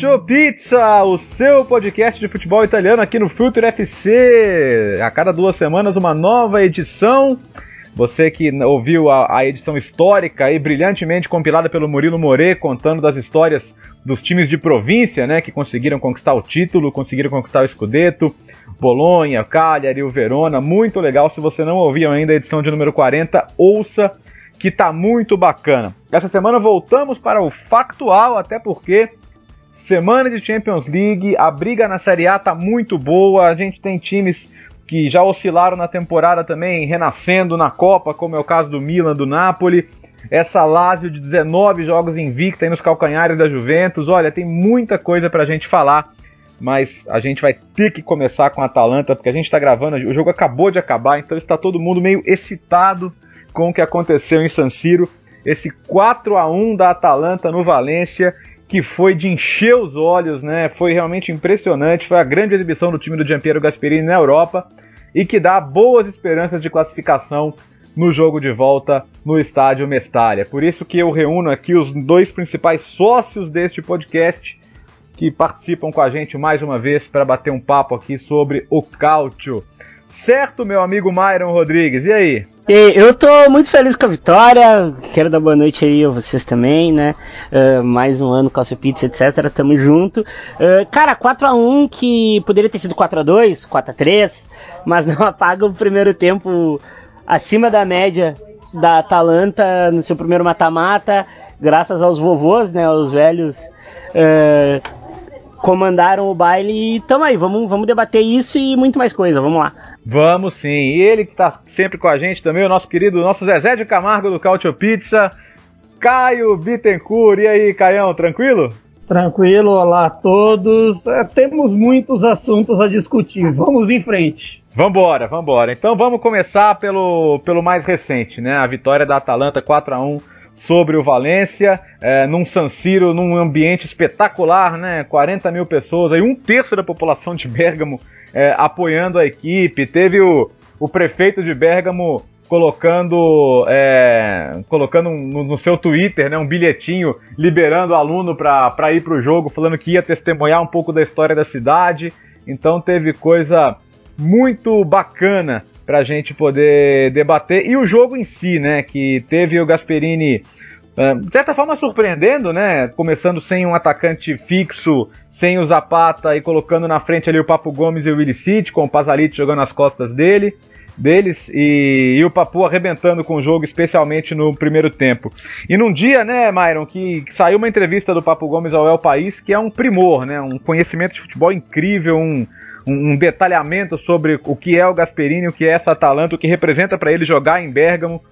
Calcio Pizza, o seu podcast de futebol italiano aqui no Future FC. A cada duas semanas uma nova edição. Você que ouviu a, a, edição histórica e brilhantemente compilada pelo Murilo More, contando das histórias dos times de província, né, que conseguiram conquistar o título, conseguiram conquistar o Scudetto, Bolonha, Cagliari, o Verona, muito legal. Se você não ouviu ainda a edição de número 40, ouça que tá muito bacana. Essa semana voltamos para o factual, até porque Semana de Champions League, a briga na Série A tá muito boa. A gente tem times que já oscilaram na temporada também, renascendo na Copa, como é o caso do Milan, do Napoli. Essa Lazio de 19 jogos invicta aí nos calcanhares da Juventus. Olha, tem muita coisa pra gente falar, mas a gente vai ter que começar com a Atalanta, porque a gente tá gravando, o jogo acabou de acabar, então está todo mundo meio excitado com o que aconteceu em San Siro. Esse 4 a 1 da Atalanta no Valência que foi de encher os olhos, né? Foi realmente impressionante, foi a grande exibição do time do Giampiero Gasperini na Europa e que dá boas esperanças de classificação no jogo de volta no estádio Mestalha. Por isso que eu reúno aqui os dois principais sócios deste podcast que participam com a gente mais uma vez para bater um papo aqui sobre o cálcio. Certo, meu amigo Myron Rodrigues? E aí? Eu tô muito feliz com a vitória. Quero dar boa noite aí a vocês também, né? Uh, mais um ano, Calcio Pizza, etc. Tamo junto. Uh, cara, 4x1 que poderia ter sido 4x2, 4x3, mas não apaga o primeiro tempo acima da média da Atalanta no seu primeiro mata-mata, graças aos vovôs, né? Aos velhos. Uh, comandaram o baile e tamo aí, vamos, vamos debater isso e muito mais coisa, vamos lá. Vamos sim. E ele que está sempre com a gente também, o nosso querido, nosso Zezé de Camargo do Cautio Pizza, Caio Bittencourt. E aí, Caião, tranquilo? Tranquilo, olá a todos. É, temos muitos assuntos a discutir. Vamos em frente. Vambora, vambora. Então vamos começar pelo, pelo mais recente, né? A vitória da Atalanta 4 a 1 sobre o Valência, é, num San Siro, num ambiente espetacular, né? 40 mil pessoas, aí um terço da população de Bergamo é, apoiando a equipe. Teve o, o prefeito de Bergamo colocando é, colocando no, no, seu Twitter né, um bilhetinho liberando o aluno para ir para o jogo, falando que ia testemunhar um pouco da história da cidade. Então teve coisa muito bacana para a gente poder debater. E o jogo em si, né, que teve o Gasperini é, de certa forma surpreendendo, né? Começando sem um atacante fixo sem o Zapata e colocando na frente ali o Papo Gomes e o Willi City, com o Pazalite jogando nas costas dele, deles, e, e, o Papu arrebentando com o jogo, especialmente no primeiro tempo. E num dia, né, Myron, que, que saiu uma entrevista do Papo Gomes ao El País, que é um primor, né? Um conhecimento de futebol incrível, um, um, um detalhamento sobre o que é o Gasperini, o que é essa Atalanta, o que representa para ele jogar em Bergamo.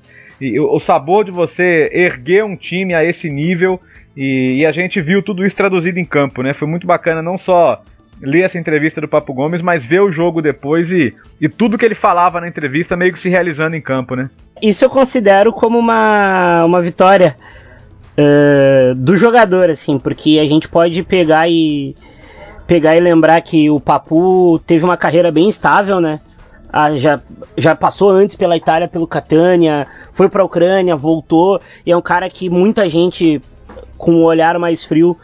E o, o sabor de você erguer um time a esse nível e, e, a gente viu tudo isso traduzido em campo, né? Foi muito bacana não só ler essa entrevista do Papo Gomes, mas ver o jogo depois e, e tudo que ele falava na entrevista meio que se realizando em campo, né? Isso eu considero como uma, uma vitória uh, do jogador, assim, porque a gente pode pegar e pegar e lembrar que o Papu teve uma carreira bem estável, né? Ah, já, já passou antes pela Itália, pelo Catania, foi para a Ucrânia, voltou, e é um cara que muita gente com um olhar mais frio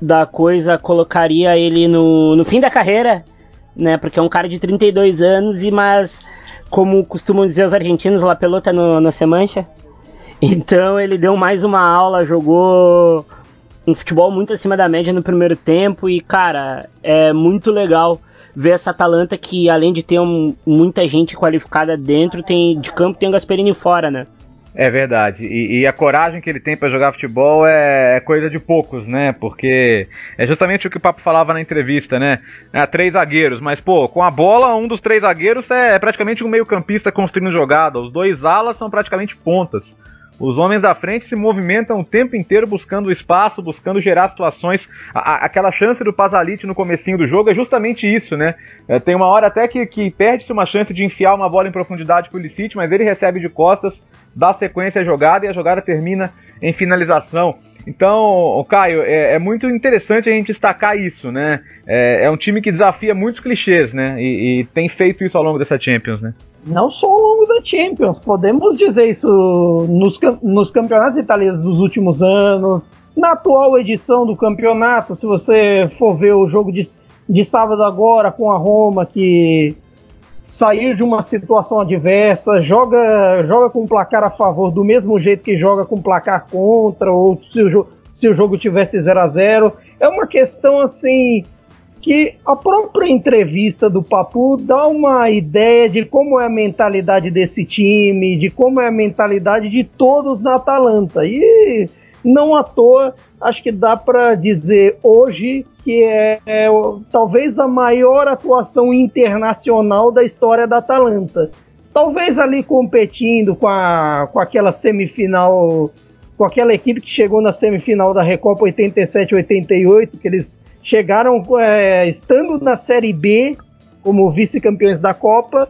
da coisa, colocaria ele no, no fim da carreira, né? Porque é um cara de 32 anos, e mas, como costumam dizer os argentinos, la pelota no, no se mancha. Então ele deu mais uma aula, jogou um futebol muito acima da média no primeiro tempo, e cara, é muito legal ver essa Atalanta que, além de ter um, muita gente qualificada dentro, tem de campo tem o Gasperini fora, né? É verdade. E, e, a coragem que ele tem para jogar futebol é, é, coisa de poucos, né? Porque é justamente o que o Papo falava na entrevista, né? É, três zagueiros, mas pô, com a bola, um dos três zagueiros é, praticamente um meio-campista construindo jogada. Os dois alas são praticamente pontas. Os homens da frente se movimentam o tempo inteiro buscando espaço, buscando gerar situações. A, aquela chance do Pasalite no comecinho do jogo é justamente isso, né? É, tem uma hora até que, que perde-se uma chance de enfiar uma bola em profundidade pro Licite, mas ele recebe de costas, dá sequência à jogada e a jogada termina em finalização. Então, Caio, é, é, muito interessante a gente destacar isso, né? É, é um time que desafia muitos clichês, né? E, e, tem feito isso ao longo dessa Champions, né? Não só ao Champions, podemos dizer isso nos, nos campeonatos italianos dos últimos anos, na atual edição do campeonato, se você for ver o jogo de, de sábado agora com a Roma, que sair de uma situação adversa, joga, joga com placar a favor do mesmo jeito que joga com placar contra, ou se o, se o jogo tivesse 0 a 0 É uma questão assim que a própria entrevista do Papu dá uma ideia de como é a mentalidade desse time, de como é a mentalidade de todos na Atalanta. E não à toa, acho que dá para dizer hoje que é, é, talvez a maior atuação internacional da história da Atalanta. Talvez ali competindo com, a, com aquela semifinal, com aquela equipe que chegou na semifinal da Recopa 87-88, que eles chegaram é, estando na Série B como vice-campeões da Copa,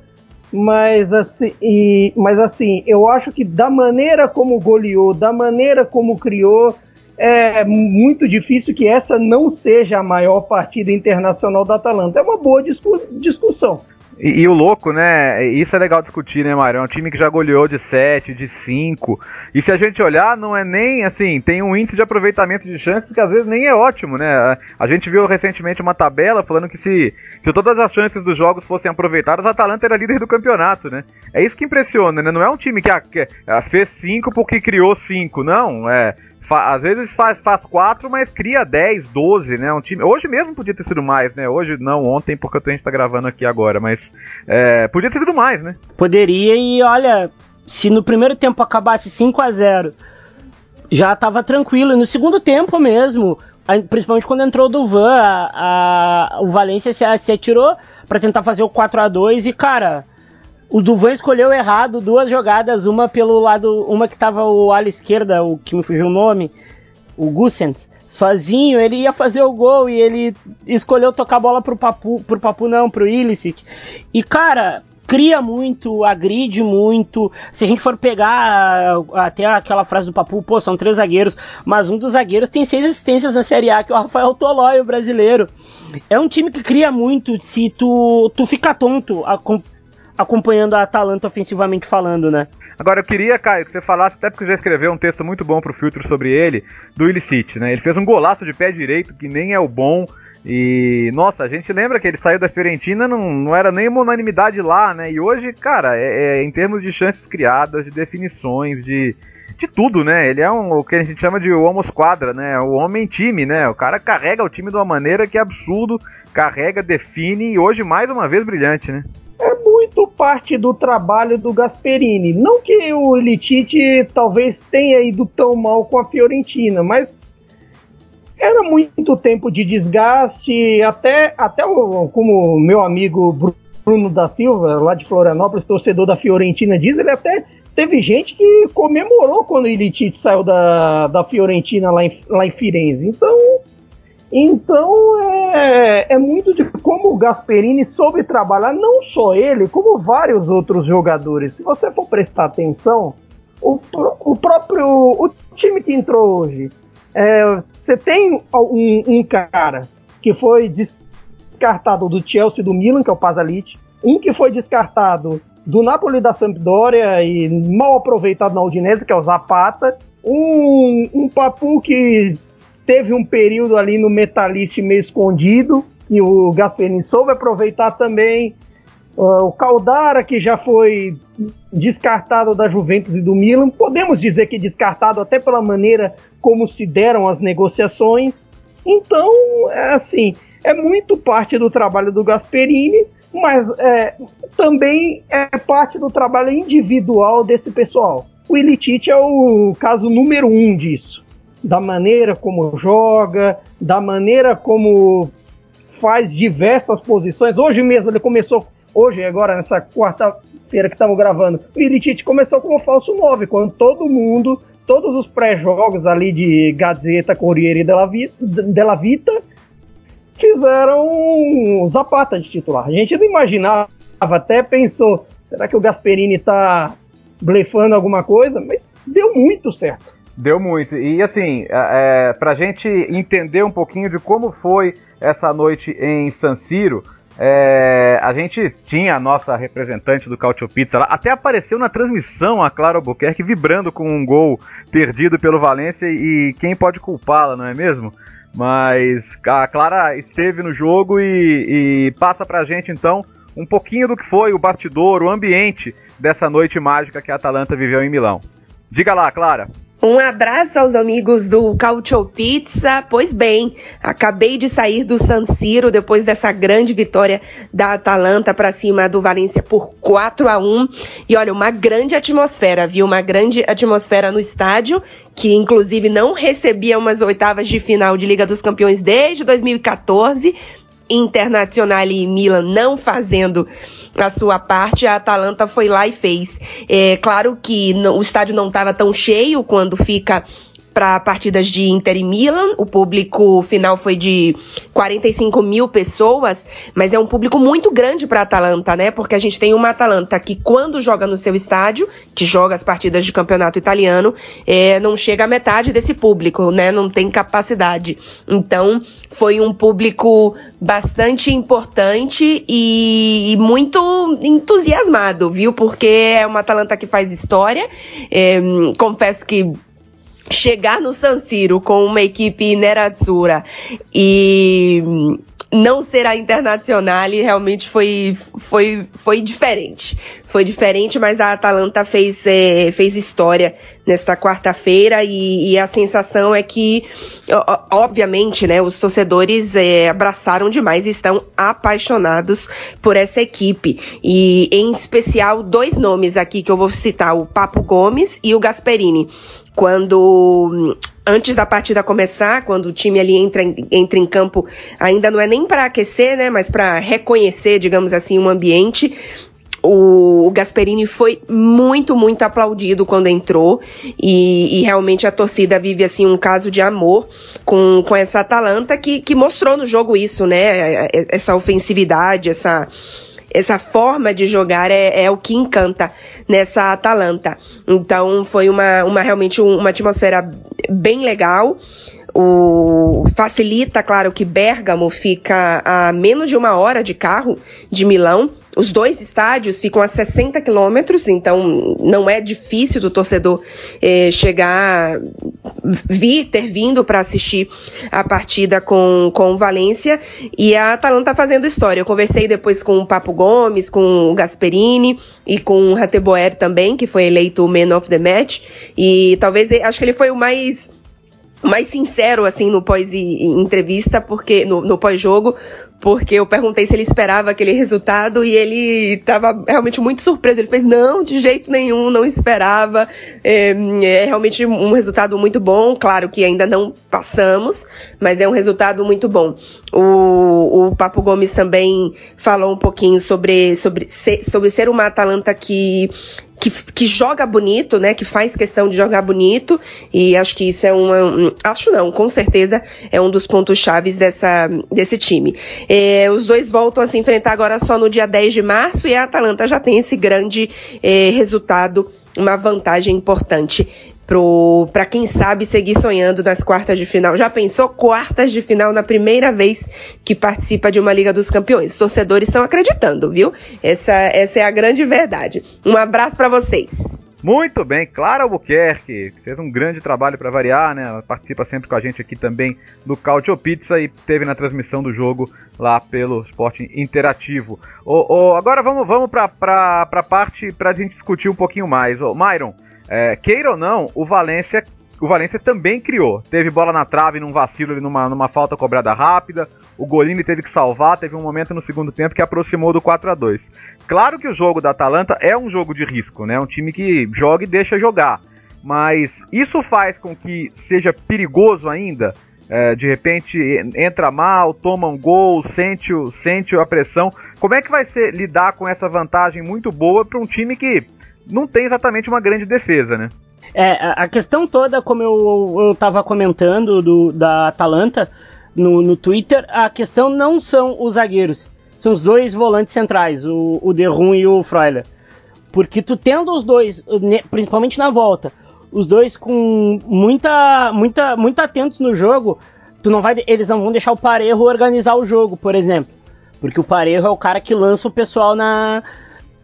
mas assim, e, mas assim, eu acho que da maneira como goleou, da maneira como criou, é muito difícil que essa não seja a maior partida internacional da Atalanta. É uma boa discu discussão. E, e, o louco, né? Isso é legal discutir, né, Mário? É um time que já goleou de 7, de 5. E se a gente olhar, não é nem assim, tem um índice de aproveitamento de chances que às vezes nem é ótimo, né? A gente viu recentemente uma tabela falando que se, se todas as chances dos jogos fossem aproveitadas, a Atalanta era líder do campeonato, né? É isso que impressiona, né? Não é um time que, que fez 5 porque criou 5, não. É às vezes faz, faz quatro, mas cria 10, 12, né? Um time. Hoje mesmo podia ter sido mais, né? Hoje não, ontem, porque a gente tá gravando aqui agora, mas é, podia ter sido mais, né? Poderia, e olha, se no primeiro tempo acabasse 5 a 0 já tava tranquilo. E no segundo tempo mesmo, principalmente quando entrou o Duvan, a, a, o Valência se, se atirou para tentar fazer o 4 a 2 e, cara o Duvan escolheu errado duas jogadas, uma pelo lado, uma que tava o ala esquerda, o que me fugiu o nome, o Gussens, sozinho, ele ia fazer o gol e ele escolheu tocar a bola pro Papu, pro Papu não, pro Illicit. E cara, cria muito, agride muito. Se a gente for pegar até aquela frase do Papu, pô, são três zagueiros, mas um dos zagueiros tem seis assistências na Série A, que é o Rafael Tolói, o brasileiro. É um time que cria muito, se tu, tu fica tonto a, acompanhando a Atalanta ofensivamente falando, né? Agora eu queria, Caio, que você falasse, até porque você já escreveu um texto muito bom pro filtro sobre ele, do Illicit, né? Ele fez um golaço de pé direito que nem é o bom. E, nossa, a gente lembra que ele saiu da Fiorentina, não, não era nem uma unanimidade lá, né? E hoje, cara, é, é, em termos de chances criadas, de definições, de, de tudo, né? Ele é um, o que a gente chama de homo squadra, né? O homem time, né? O cara carrega o time de uma maneira que é absurdo, carrega, define e hoje mais uma vez brilhante, né? Muito parte do trabalho do Gasperini. Não que o Elitite talvez tenha ido tão mal com a Fiorentina, mas era muito tempo de desgaste, até, até o, como meu amigo Bruno da Silva, lá de Florianópolis, torcedor da Fiorentina, diz, ele até teve gente que comemorou quando o Elitite saiu da, da Fiorentina lá em, lá em Firenze. Então, então é, é muito de como o Gasperini soube trabalhar, não só ele, como vários outros jogadores. Se você for prestar atenção, o, o próprio o time que entrou hoje, é, você tem um, um, cara que foi descartado do Chelsea do Milan, que é o Pasalic, um que foi descartado do Napoli da Sampdoria e mal aproveitado na Udinese, que é o Zapata, um, um Papu que teve um período ali no Metalist meio escondido, e o Gasperini soube aproveitar também. Uh, o Caldara, que já foi descartado da Juventus e do Milan, podemos dizer que descartado até pela maneira como se deram as negociações. Então, é assim, é muito parte do trabalho do Gasperini, mas é, também é parte do trabalho individual desse pessoal. O Ilitite é o caso número um disso da maneira como joga, da maneira como faz diversas posições. Hoje mesmo ele começou hoje, agora nessa quarta-feira que estamos gravando, o Ilitite começou como falso 9, quando todo mundo, todos os pré-jogos ali de Gazeta, Corriere Vita, della Vita fizeram Zapata de titular. A gente não imaginava, até pensou, será que o Gasperini está blefando alguma coisa? Mas deu muito certo. Deu muito. E assim, é, para a gente entender um pouquinho de como foi essa noite em San Siro, é, a gente tinha a nossa representante do Cautio Pizza lá, até apareceu na transmissão a Clara Albuquerque vibrando com um gol perdido pelo Valência e quem pode culpá-la, não é mesmo? Mas a Clara esteve no jogo e, e passa pra gente então um pouquinho do que foi o bastidor, o ambiente dessa noite mágica que a Atalanta viveu em Milão. Diga lá, Clara. Um abraço aos amigos do Cautio Pizza. Pois bem, acabei de sair do San Siro depois dessa grande vitória da Atalanta para cima do Valência por 4 a 1 E olha, uma grande atmosfera, viu? Uma grande atmosfera no estádio, que inclusive não recebia umas oitavas de final de Liga dos Campeões desde 2014. Internacional e Milan não fazendo a sua parte, a Atalanta foi lá e fez. É claro que o estádio não estava tão cheio quando fica para partidas de Inter e Milan. O público final foi de 45 mil pessoas, mas é um público muito grande para Atalanta, né? Porque a gente tem uma Atalanta que, quando joga no seu estádio, que joga as partidas de campeonato italiano, é, não chega a metade desse público, né? Não tem capacidade. Então, foi um público bastante importante e, e muito entusiasmado, viu? Porque é uma Atalanta que faz história. É, confesso que chegar no San Siro com uma equipe nerazzurra e não ser a Internacional realmente foi, foi, foi diferente. Foi diferente, mas a Atalanta fez, é, fez história nesta quarta-feira e, e, a sensação é que, obviamente, né, os torcedores é, abraçaram demais e estão apaixonados por essa equipe. E, em especial, dois nomes aqui que eu vou citar, o Papo Gomes e o Gasperini quando antes da partida começar, quando o time ali entra, entra em campo, ainda não é nem para aquecer, né, mas para reconhecer, digamos assim, um ambiente. O, Gasperini foi muito, muito aplaudido quando entrou e, e, realmente a torcida vive assim um caso de amor com, com essa Atalanta que, que mostrou no jogo isso, né? Essa ofensividade, essa, essa forma de jogar é, é o que encanta nessa Atalanta. Então foi uma, uma realmente uma atmosfera bem legal. O, facilita, claro, que Bergamo fica a menos de uma hora de carro de Milão. Os dois estádios ficam a 60 quilômetros, então não é difícil do torcedor eh, chegar, vir, ter vindo para assistir a partida com, com Valência. E a Atalanta tá fazendo história. Eu conversei depois com o Papo Gomes, com o Gasperini e com o Rateboer também, que foi eleito o Man of the Match. E talvez, acho que ele foi o mais mais sincero assim no pós entrevista porque no, no pós-jogo porque eu perguntei se ele esperava aquele resultado e ele estava realmente muito surpreso. Ele fez, não, de jeito nenhum, não esperava. É, é, realmente um resultado muito bom. Claro que ainda não passamos, mas é um resultado muito bom. O, o Papo Gomes também falou um pouquinho sobre, sobre, sobre ser uma Atalanta que que, que, joga bonito, né? Que faz questão de jogar bonito. E acho que isso é uma. Acho não, com certeza é um dos pontos chaves dessa, desse time. É, os dois voltam a se enfrentar agora só no dia 10 de março e a Atalanta já tem esse grande é, resultado, uma vantagem importante para quem sabe seguir sonhando nas quartas de final. Já pensou quartas de final na primeira vez que participa de uma Liga dos Campeões? Os torcedores estão acreditando, viu? Essa, essa é a grande verdade. Um abraço para vocês. Muito bem, Clara Albuquerque, fez um grande trabalho para variar, né? Ela participa sempre com a gente aqui também do Cautio Pizza e teve na transmissão do jogo lá pelo Esporte Interativo. Oh, oh, agora vamos, vamos para a parte para a gente discutir um pouquinho mais. Oh, Myron, é, queira ou não, o Valência, o Valência também criou. Teve bola na trave num vacilo ali, numa, numa falta cobrada rápida. O Golini teve que salvar. Teve um momento no segundo tempo que aproximou do 4 a 2 Claro que o jogo da Atalanta é um jogo de risco, né? Um time que joga e deixa jogar. Mas isso faz com que seja perigoso ainda é, de repente entra mal, toma um gol, sente, sente a pressão. Como é que vai ser lidar com essa vantagem muito boa para um time que não tem exatamente uma grande defesa, né? É, a questão toda, como eu, estava comentando do, da Atalanta no, no Twitter, a questão não são os zagueiros, são os dois volantes centrais, o, o Derrum e o Freuler. Porque tu tendo os dois, principalmente na volta, os dois com muita, muita, muito atentos no jogo, tu não vai, eles não vão deixar o Parejo organizar o jogo, por exemplo. Porque o Parejo é o cara que lança o pessoal na,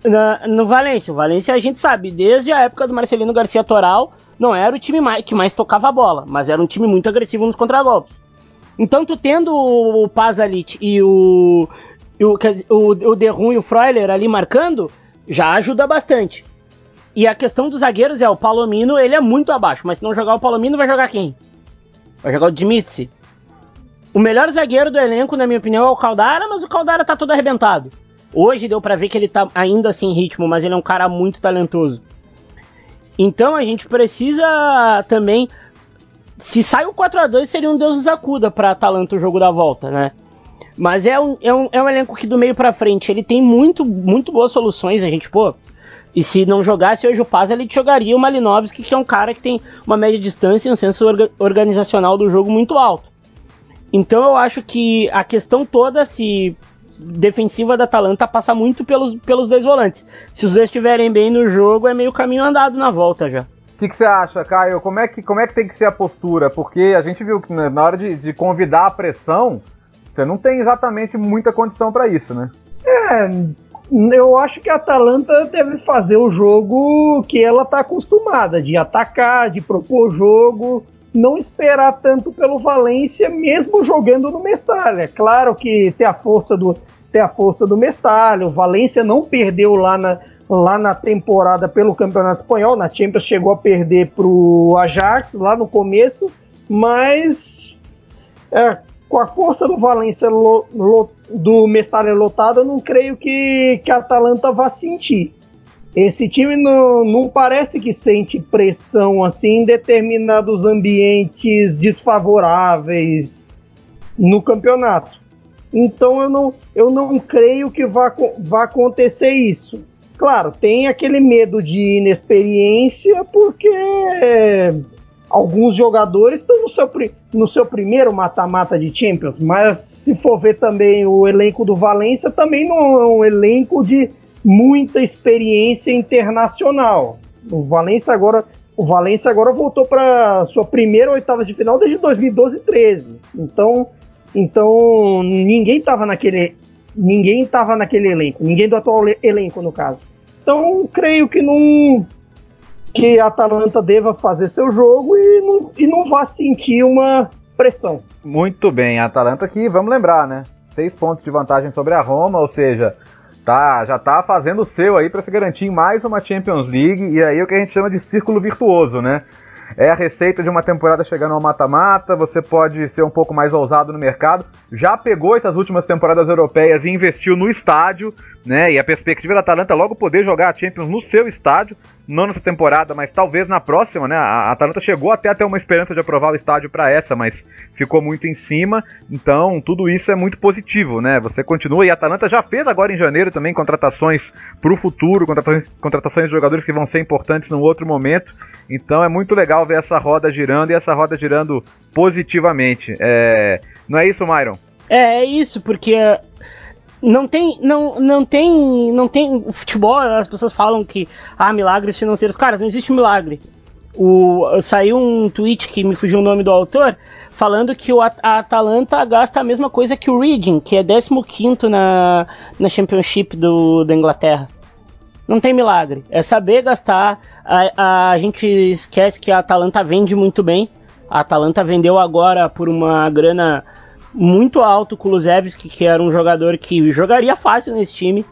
na, no Valência. O Valência a gente sabe, desde a época do Marcelino Garcia Toral, não era o time mais, que mais tocava a bola, mas era um time muito agressivo nos contragolpes. Então, tu tendo o Pazalit e o, o, o, o Derrum e o Freuler ali marcando, já ajuda bastante. E a questão dos zagueiros é, o Palomino, ele é muito abaixo, mas se não jogar o Palomino, vai jogar quem? Vai jogar o Dimitri. O melhor zagueiro do elenco, na minha opinião, é o Caldara, mas o Caldara tá todo arrebentado. Hoje deu para ver que ele tá ainda sem ritmo, mas ele é um cara muito talentoso. Então a gente precisa também. Se sai o 4 a 2 seria um Deus nos acuda pra Atalanta o jogo da volta, né? Mas é um, é um, é um elenco que do meio para frente ele tem muito, muito boas soluções. A gente, pô, e se não jogasse hoje o Paz, ele jogaria o Malinovski, que é um cara que tem uma média distância e um senso orga organizacional do jogo muito alto. Então eu acho que a questão toda, se defensiva da Atalanta passa muito pelos, pelos dois volantes. Se os dois estiverem bem no jogo, é meio caminho andado na volta já. O que, que, você acha, Caio? Como é, que, como é que tem que ser a postura? Porque a gente viu que na hora de, de convidar a pressão, você não tem exatamente muita condição para isso, né? É, eu acho que a Atalanta deve fazer o jogo que ela está acostumada, de atacar, de propor jogo, não esperar tanto pelo Valência, mesmo jogando no Mestalha. Claro que tem a força do tem a força do Mestalha, o Valência não perdeu lá na, lá na temporada pelo Campeonato Espanhol, na Champions chegou a perder para o Ajax lá no começo, mas é, com a força do Valência lo, lo, do Mestalha lotado, eu não creio que, que a Atalanta vá sentir. Esse time não, não parece que sente pressão assim em determinados ambientes desfavoráveis no campeonato. Então eu não, eu não creio que vá, vá acontecer isso. Claro, tem aquele medo de inexperiência, porque alguns jogadores estão no seu, no seu primeiro mata-mata de Champions, mas se for ver também o elenco do Valência, também não é um elenco de muita experiência internacional. O Valência agora, o Valência agora voltou para sua primeira oitava de final desde 2012 e 13. Então, então ninguém estava naquele ninguém estava naquele elenco, ninguém do atual elenco no caso. Então, creio que não que a Atalanta deva fazer seu jogo e não, e não vá sentir uma pressão. Muito bem, a Atalanta aqui, vamos lembrar, né? Seis pontos de vantagem sobre a Roma, ou seja, tá, já tá fazendo o seu aí para se garantir mais uma Champions League e aí o que a gente chama de círculo virtuoso, né? É a receita de uma temporada chegando ao mata-mata, você pode ser um pouco mais ousado no mercado. Já pegou essas últimas temporadas europeias e investiu no estádio, né? E a perspectiva da Atalanta é logo poder jogar a Champions no seu estádio, não nessa temporada, mas talvez na próxima, né? A Atalanta chegou até a ter uma esperança de aprovar o estádio para essa, mas ficou muito em cima. Então, tudo isso é muito positivo, né? Você continua e a Atalanta já fez agora em janeiro também contratações para o futuro, contratações, contratações de jogadores que vão ser importantes num outro momento. Então, é muito legal ver essa roda girando e essa roda girando positivamente. É... Não é isso, Myron? É, é isso, porque não tem, não, não tem, não tem futebol. As pessoas falam que ah, milagres financeiros. Cara, não existe milagre. O, saiu um tweet que me fugiu o nome do autor falando que o, a, Atalanta gasta a mesma coisa que o Reading, que é 15 na, na Championship do, da Inglaterra. Não tem milagre. É saber gastar. A, a gente esquece que a Atalanta vende muito bem. A Atalanta vendeu agora por uma grana muito alto o Kulusevski, que era um jogador que jogaria fácil nesse time.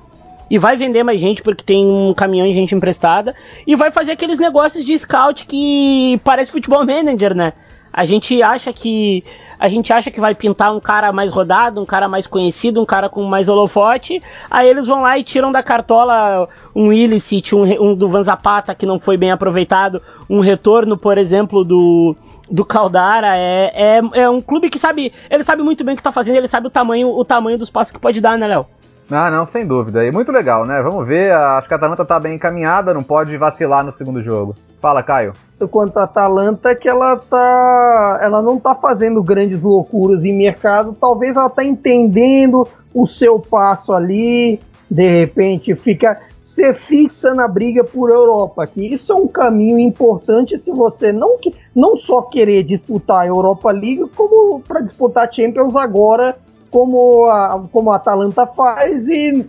E vai vender mais gente porque tem um caminhão de gente emprestada. E vai fazer aqueles negócios de scout que parece futebol manager, né? A gente acha que a gente acha que vai pintar um cara mais rodado, um cara mais conhecido, um cara com mais holofote, aí eles vão lá e tiram da cartola um Illicit, um, um do Van Zapata que não foi bem aproveitado, um retorno, por exemplo, do do Caldara é, é, é um clube que sabe, ele sabe muito bem o que tá fazendo, ele sabe o tamanho, o tamanho dos passos que pode dar, né, Léo? Ah, não, sem dúvida. E muito legal, né? Vamos ver, acho que a Atalanta tá bem encaminhada, não pode vacilar no segundo jogo. Fala, Caio. Quanto a Atalanta, que ela tá. Ela não tá fazendo grandes loucuras em mercado, talvez ela tá entendendo o seu passo ali, de repente fica ser fixa na briga por Europa, que isso é um caminho importante se você não, não só querer disputar a Europa League, como para disputar Champions agora, como a, como a Atalanta faz e,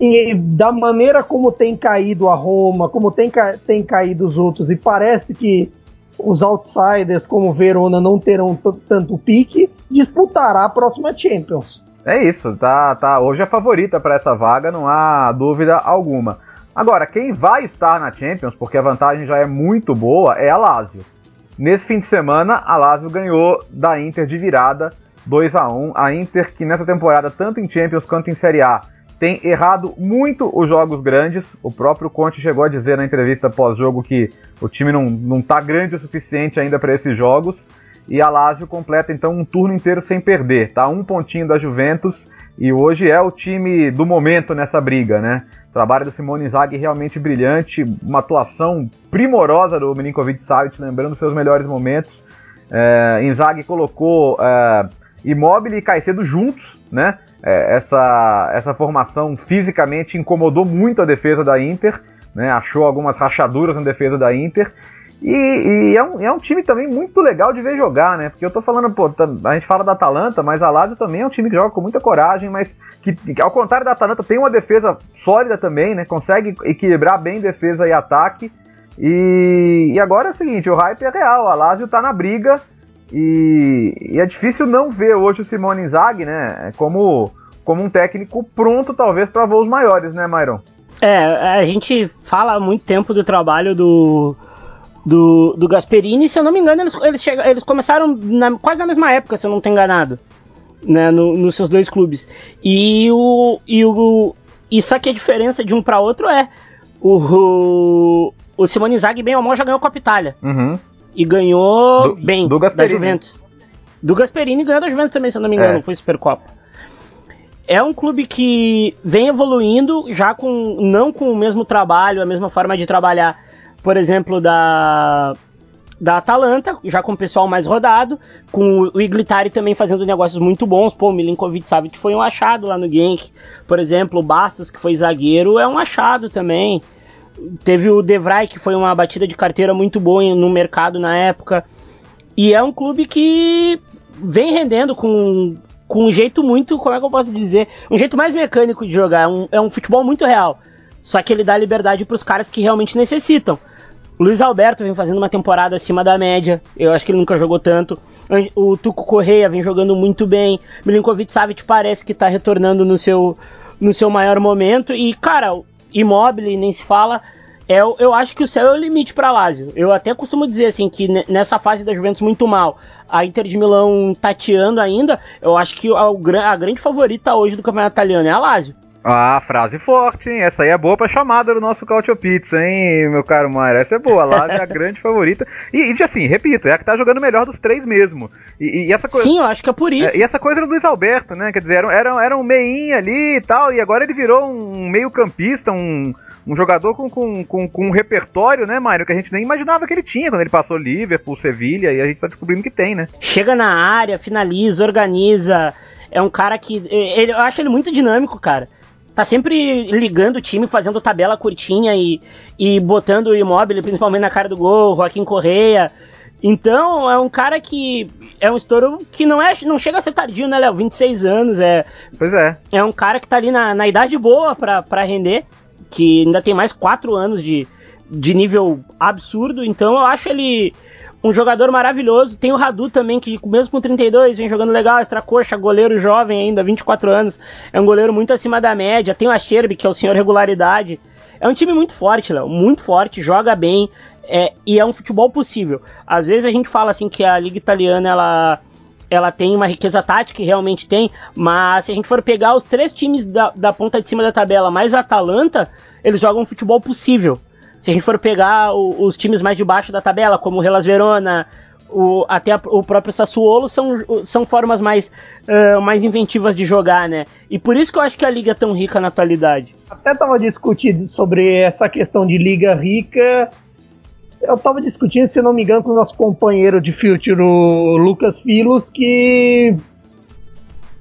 e da maneira como tem caído a Roma, como tem, tem caído os outros, e parece que os outsiders como Verona não terão tanto pique, disputará a próxima Champions. É isso, tá, tá. Hoje é favorita para essa vaga, não há dúvida alguma. Agora, quem vai estar na Champions, porque a vantagem já é muito boa, é a Lazio. Nesse fim de semana, a Lazio ganhou da Inter de virada 2 a 1 A Inter, que nessa temporada, tanto em Champions quanto em Série A, tem errado muito os jogos grandes. O próprio Conte chegou a dizer na entrevista pós-jogo que o time não, não tá grande o suficiente ainda para esses jogos e a Lazio completa então um turno inteiro sem perder, tá? Um pontinho da Juventus e hoje é o time do momento nessa briga, né? O trabalho do Simone Inzaghi realmente brilhante, uma atuação primorosa do Milinkovic Savic, lembrando seus melhores momentos. É, Inzaghi colocou é, Immobile e Caicedo juntos, né? É, essa, essa formação fisicamente incomodou muito a defesa da Inter, né? Achou algumas rachaduras na defesa da Inter e, e é, um, é, um, time também muito legal de ver jogar, né? Porque eu tô falando, pô, a gente fala da Atalanta, mas a Lazio também é um time que joga com muita coragem, mas que, que, ao contrário da Atalanta, tem uma defesa sólida também, né? Consegue equilibrar bem defesa e ataque. E, e agora é o seguinte, o hype é real, a Lazio tá na briga e, e é difícil não ver hoje o Simone Inzaghi, né? Como, como um técnico pronto, talvez, para voos maiores, né, Myron? É, a gente fala há muito tempo do trabalho do do, do Gasperini, se eu não me engano, eles, eles, chega, eles começaram na, quase na mesma época, se eu não estou enganado, né, no, nos seus dois clubes. E o, e o e só que a diferença de um para outro é o, o Simone Zaghi bem ou mal já ganhou com a Itália. Uhum. E ganhou do, bem do da Juventus. Do Gasperini ganhou da Juventus também, se eu não me engano, é. foi Supercopa. É um clube que vem evoluindo, já com não com o mesmo trabalho, a mesma forma de trabalhar por exemplo, da da Atalanta, já com o pessoal mais rodado, com o Iglitari também fazendo negócios muito bons. Pô, o Milinkovic Savic foi um achado lá no Genk. Por exemplo, o Bastos, que foi zagueiro, é um achado também. Teve o Devray, que foi uma batida de carteira muito boa no mercado na época. E é um clube que vem rendendo com, com um jeito muito, como é que eu posso dizer? Um jeito mais mecânico de jogar. É um, é um futebol muito real. Só que ele dá liberdade para os caras que realmente necessitam. Luiz Alberto vem fazendo uma temporada acima da média. Eu acho que ele nunca jogou tanto. O Tuco Correia vem jogando muito bem. Milinkovic Savic parece que está retornando no seu, no seu maior momento. E, cara, Immobile nem se fala. É, eu acho que o céu é o limite para Lazio. Eu até costumo dizer assim que nessa fase da Juventus muito mal, a Inter de Milão tateando ainda, eu acho que a, a grande favorita hoje do campeonato italiano é a Lazio. Ah, frase forte, hein? Essa aí é boa pra chamada do nosso Cautio Pizza, hein, meu caro Mário? Essa é boa, lá é a grande favorita. E, e, assim, repito, é a que tá jogando melhor dos três mesmo. E, e essa coisa. Sim, eu acho que é por isso. É, e essa coisa do Luiz Alberto, né? Quer dizer, era, era, era um meinho ali e tal, e agora ele virou um meio-campista, um, um jogador com, com, com, com, um repertório, né, Mário, que a gente nem imaginava que ele tinha quando ele passou Liverpool, Sevilha, e a gente tá descobrindo que tem, né? Chega na área, finaliza, organiza. É um cara que. Ele, eu acho ele muito dinâmico, cara tá sempre ligando o time, fazendo tabela curtinha e, e botando o imóvel, principalmente na cara do gol, Joaquim Correia. Então, é um cara que é um estouro que não é não chega a ser tardio, né, Léo? 26 anos, é. Pois é. É um cara que tá ali na, na idade boa para render, que ainda tem mais 4 anos de, de nível absurdo, então eu acho ele um jogador maravilhoso. Tem o Radu também, que mesmo com 32 vem jogando legal, extra coxa, goleiro jovem ainda, 24 anos. É um goleiro muito acima da média. Tem o Acherbe, que é o senhor regularidade. É um time muito forte, Léo, muito forte, joga bem é, e é um futebol possível. Às vezes a gente fala assim que a liga italiana ela ela tem uma riqueza tática, e realmente tem, mas se a gente for pegar os três times da, da ponta de cima da tabela, mais a Atalanta, eles jogam um futebol possível. Se a gente for pegar o, os times mais de baixo da tabela, como o Hellas Verona, o, até a, o próprio Sassuolo, são, são formas mais, uh, mais inventivas de jogar, né? E por isso que eu acho que a liga é tão rica na atualidade. Até estava discutindo sobre essa questão de liga rica. Eu estava discutindo, se não me engano, com o nosso companheiro de Future, o Lucas Filos, que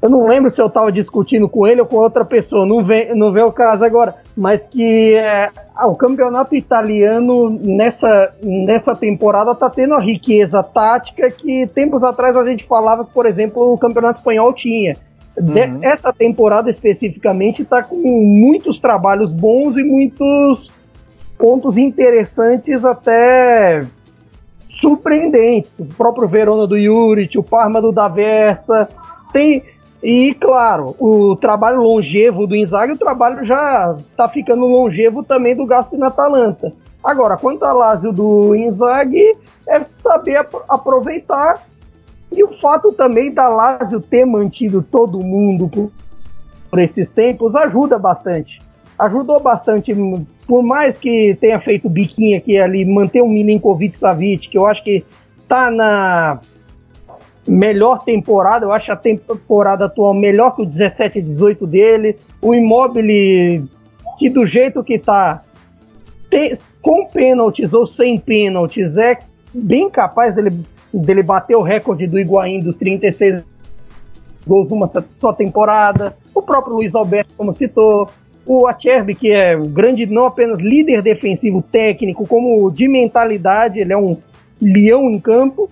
eu não lembro se eu estava discutindo com ele ou com outra pessoa, não vê, não o caso agora, mas que é, o campeonato italiano nessa, nessa temporada está tendo a riqueza tática que tempos atrás a gente falava que, por exemplo, o campeonato espanhol tinha. Uhum. essa temporada especificamente está com muitos trabalhos bons e muitos pontos interessantes até surpreendentes. O próprio Verona do Juric, o Parma do Daversa, tem e, claro, o trabalho longevo do Inzaghi, o trabalho já está ficando longevo também do Gasto na Atalanta. Agora, quanto ao Lazio do Inzaghi, é saber aproveitar e o fato também da Lazio ter mantido todo mundo por, por esses tempos ajuda bastante. Ajudou bastante, por mais que tenha feito biquinho aqui ali, manter o Milinkovic Savic, que eu acho que tá na melhor temporada, eu acho a temporada atual melhor que o 17 e 18 dele. O Immobile, que do jeito que tá, tem, com pênaltis ou sem pênaltis, é bem capaz dele, dele bater o recorde do Higuaín dos 36 gols numa só temporada. O próprio Luiz Alberto, como citou. O Acerbi, que é grande, não apenas líder defensivo técnico, como de mentalidade, ele é um leão em campo.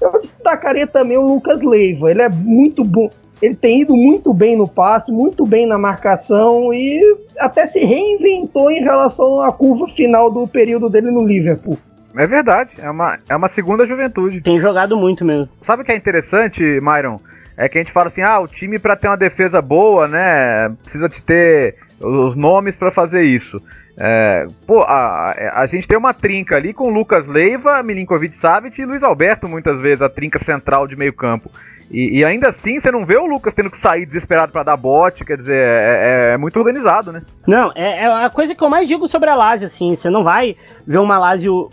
Eu destacaria também o Lucas Leiva. Ele é muito bom. Ele tem ido muito bem no passe, muito bem na marcação e até se reinventou em relação à curva final do período dele no Liverpool. É verdade, é uma, é uma segunda juventude. Tem jogado muito mesmo. Sabe o que é interessante, Myron? É que a gente fala assim: ah, o time para ter uma defesa boa, né, precisa de ter os nomes para fazer isso. É, pô, a, a, gente tem uma trinca ali com Lucas Leiva, Milinkovic Savic e Luiz Alberto, muitas vezes, a trinca central de meio campo. E, e ainda assim, você não vê o Lucas tendo que sair desesperado para dar bote, quer dizer, é, é, é, muito organizado, né? Não, é, é, a coisa que eu mais digo sobre a Lazio, assim, você não vai ver uma Lazio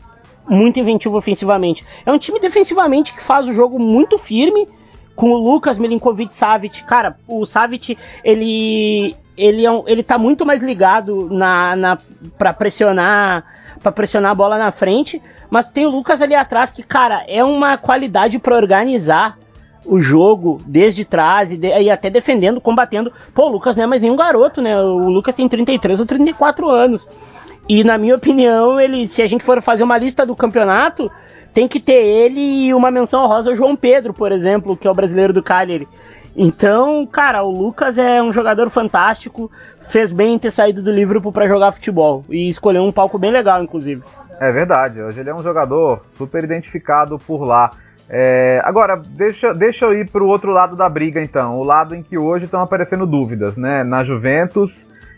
muito inventiva ofensivamente. É um time defensivamente que faz o jogo muito firme, com o Lucas Milinkovic Savic. Cara, o Savic, ele ele, é um, ele tá muito mais ligado na, na para pressionar para pressionar a bola na frente, mas tem o Lucas ali atrás que, cara, é uma qualidade para organizar o jogo desde trás e, de, e, até defendendo, combatendo. Pô, o Lucas não é mais nenhum garoto, né? O Lucas tem 33 ou 34 anos. E na minha opinião, ele, se a gente for fazer uma lista do campeonato, tem que ter ele e uma menção honrosa ao João Pedro, por exemplo, que é o brasileiro do Cagliari. Então, cara, o Lucas é um jogador fantástico, fez bem em ter saído do Liverpool para jogar futebol e escolheu um palco bem legal, inclusive. É verdade, hoje ele é um jogador super identificado por lá. É, agora, deixa, deixa eu ir para o outro lado da briga, então. O lado em que hoje estão aparecendo dúvidas, né? Na Juventus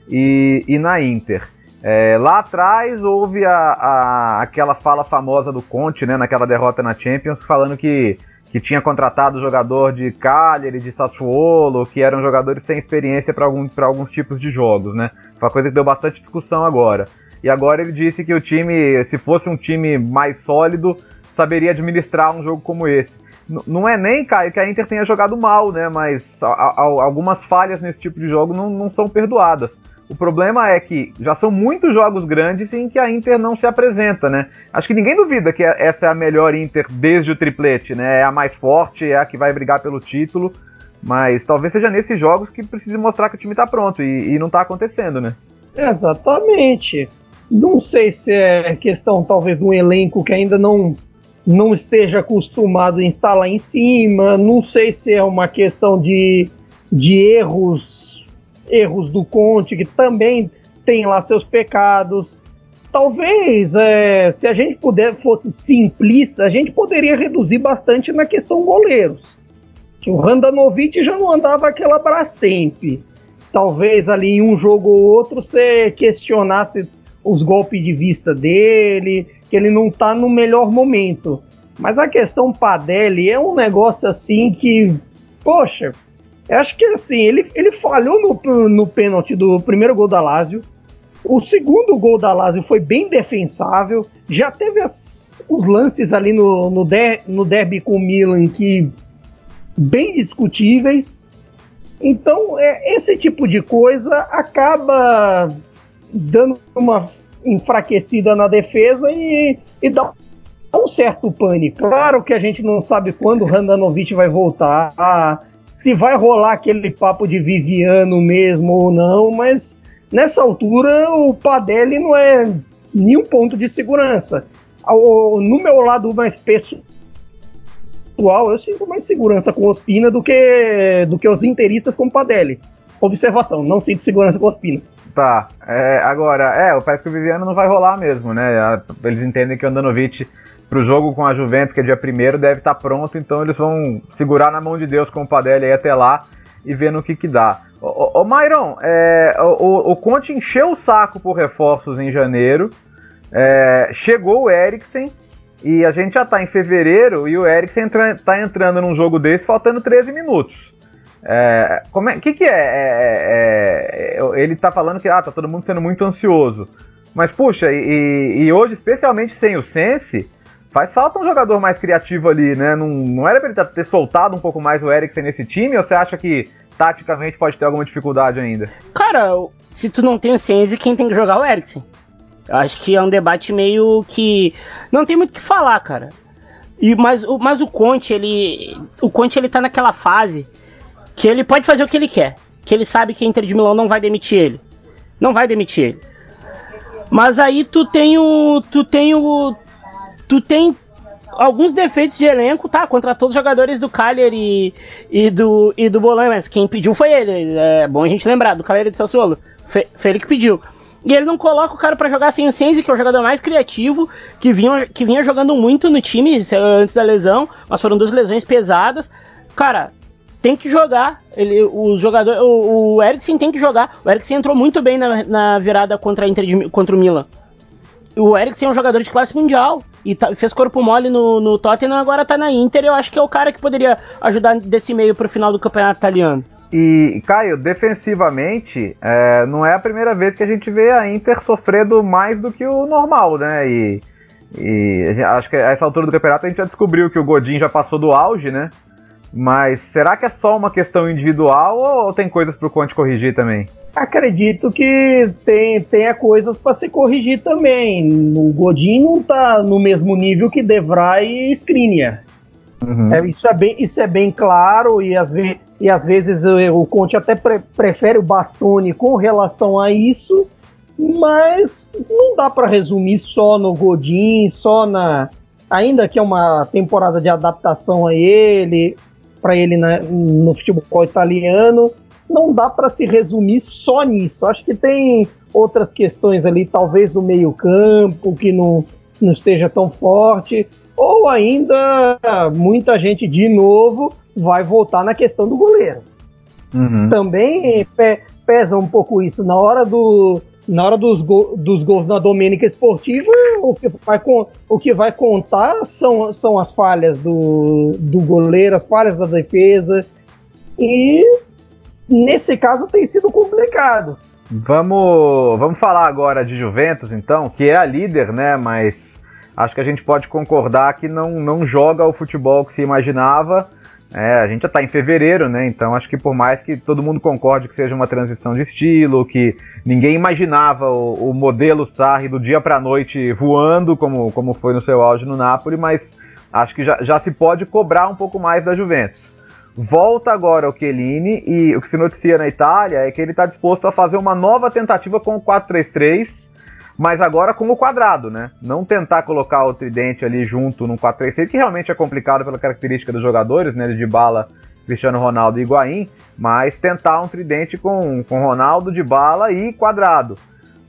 e, e na Inter. É, lá atrás houve a, a, aquela fala famosa do Conte, né? Naquela derrota na Champions, falando que que tinha contratado jogador de Cagliari, de Sassuolo, que eram jogadores sem experiência para algum, alguns tipos de jogos, né? Foi uma coisa que deu bastante discussão agora. E agora ele disse que o time, se fosse um time mais sólido, saberia administrar um jogo como esse. N não é nem, Caio, que a Inter tenha jogado mal, né? Mas algumas falhas nesse tipo de jogo não, não são perdoadas. O problema é que já são muitos jogos grandes em que a Inter não se apresenta, né? Acho que ninguém duvida que essa é a melhor Inter desde o triplete, né? É a mais forte, é a que vai brigar pelo título. Mas talvez seja nesses jogos que precise mostrar que o time está pronto e, e não está acontecendo, né? Exatamente. Não sei se é questão talvez de um elenco que ainda não não esteja acostumado a instalar em cima. Não sei se é uma questão de, de erros erros do Conte, que também tem lá seus pecados. Talvez, é, se a gente puder fosse simplista, a gente poderia reduzir bastante na questão goleiros. O Randanovic já não andava aquela Brastemp. Talvez ali em um jogo ou outro você questionasse os golpes de vista dele, que ele não está no melhor momento. Mas a questão Padelli é um negócio assim que, poxa, eu acho que assim, ele, ele falhou no, no pênalti do primeiro gol da Lazio. O segundo gol da Lazio foi bem defensável. Já teve as, os lances ali no, no, der, no derby com o Milan que bem discutíveis. Então, é, esse tipo de coisa acaba dando uma enfraquecida na defesa e, e dá um certo pânico. Claro que a gente não sabe quando o Randanovic vai voltar, se vai rolar aquele papo de Viviano mesmo ou não, mas nessa altura o Padelli não é nenhum ponto de segurança. No meu lado mais pessoal, eu sinto mais segurança com Ospina do que, do que os interistas com Padelli. Observação, não sinto segurança com Ospina. Tá, é, agora, é, parece que o Viviano não vai rolar mesmo, né? Eles entendem que o Andanovic pro jogo com a Juventus, que é dia primeiro, deve estar tá pronto, então eles vão segurar na mão de Deus com o Padelli aí até lá e ver no que que dá. Ô, Myron, é, o, o Conte encheu o saco por reforços em janeiro, é, chegou o Eriksen, e a gente já tá em fevereiro e o Eriksen entra, tá entrando num jogo desse faltando 13 minutos. É, como é, que que é? é, é ele tá falando que ah, tá todo mundo sendo muito ansioso. Mas puxa, e, e hoje, especialmente sem o Sense, faz falta um jogador mais criativo ali, né? Não, não era pra ele ter soltado um pouco mais o Eriksen nesse time, ou você acha que taticamente pode ter alguma dificuldade ainda? Cara, se tu não tem o Sense, quem tem que jogar é o Eriksen? Eu acho que é um debate meio que. Não tem muito o que falar, cara. E, mas, mas o Conte, ele. O Conte ele tá naquela fase que ele pode fazer o que ele quer. Que ele sabe que a Inter de Milão não vai demitir ele. Não vai demitir ele. Mas aí tu tem o. Tu tem o tu tem alguns defeitos de elenco, tá? Contratou os jogadores do Cagliari e, e do, e do Bolonha, mas quem pediu foi ele. É bom a gente lembrar, do Cagliari de Sassuolo. Foi, ele que pediu. E ele não coloca o cara para jogar sem o Senzi, que é o jogador mais criativo, que vinha, que vinha jogando muito no time antes da lesão, mas foram duas lesões pesadas. Cara, tem que jogar. Ele, o jogador, o, o Eriksen tem que jogar. O Eriksen entrou muito bem na, na virada contra, a Inter de, contra o Milan. O Eriksen é um jogador de classe mundial e tá, fez corpo mole no, no Tottenham, agora tá na Inter. Eu acho que é o cara que poderia ajudar desse meio pro final do campeonato italiano. E, Caio, defensivamente, é, não é a primeira vez que a gente vê a Inter sofrendo mais do que o normal, né? E, e acho que a essa altura do campeonato a gente já descobriu que o Godin já passou do auge, né? Mas será que é só uma questão individual ou tem coisas pro Conte corrigir também? Acredito que tem, tenha coisas para se corrigir também. O Godin não tá no mesmo nível que Devray e Skriniar. Uhum. É, isso, é bem, isso é bem claro e às, ve e às vezes o Conte até pre prefere o Bastoni com relação a isso, mas não dá para resumir só no Godin, só na. Ainda que é uma temporada de adaptação a ele, para ele na, no futebol italiano não dá para se resumir só nisso. Acho que tem outras questões ali, talvez do meio-campo, que não, não esteja tão forte, ou ainda muita gente de novo vai voltar na questão do goleiro. Uhum. Também pe pesa um pouco isso. Na hora do. Na hora dos, go dos gols na Domênica Esportiva, o que vai, o que vai contar são, são as falhas do, do goleiro, as falhas da defesa. E nesse caso tem sido complicado. Vamos, vamos falar agora de Juventus, então, que é a líder, né? Mas acho que a gente pode concordar que não, não joga o futebol que se imaginava. É, a gente já está em fevereiro, né? Então acho que por mais que todo mundo concorde que seja uma transição de estilo, que ninguém imaginava o, o modelo Sarri do dia para a noite voando, como, como foi no seu auge no Napoli, mas acho que já, já se pode cobrar um pouco mais da Juventus. Volta agora o Chiellini e o que se noticia na Itália é que ele está disposto a fazer uma nova tentativa com o 4-3-3, mas agora com o quadrado, né? Não tentar colocar o tridente ali junto no 4-3-3, que realmente é complicado pela característica dos jogadores, né? De bala, Cristiano Ronaldo e Higuaín, mas tentar um tridente com, com Ronaldo, de bala e quadrado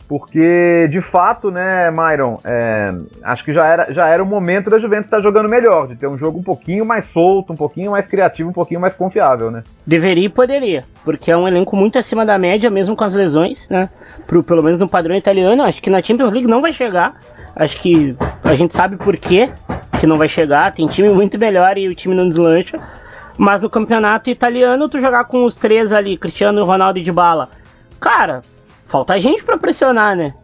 porque de fato, né, Myron, é, acho que já era, já era o momento da Juventus estar jogando melhor, de ter um jogo um pouquinho mais solto, um pouquinho mais criativo, um pouquinho mais confiável, né? Deveria e poderia, porque é um elenco muito acima da média, mesmo com as lesões, né? Pro, pelo menos no padrão italiano, acho que na Champions League não vai chegar. Acho que a gente sabe por quê que que não vai chegar, tem time muito melhor e o time não deslancha. Mas no campeonato italiano, tu jogar com os três ali, Cristiano, Ronaldo e Dybala, cara, falta gente para pressionar, né?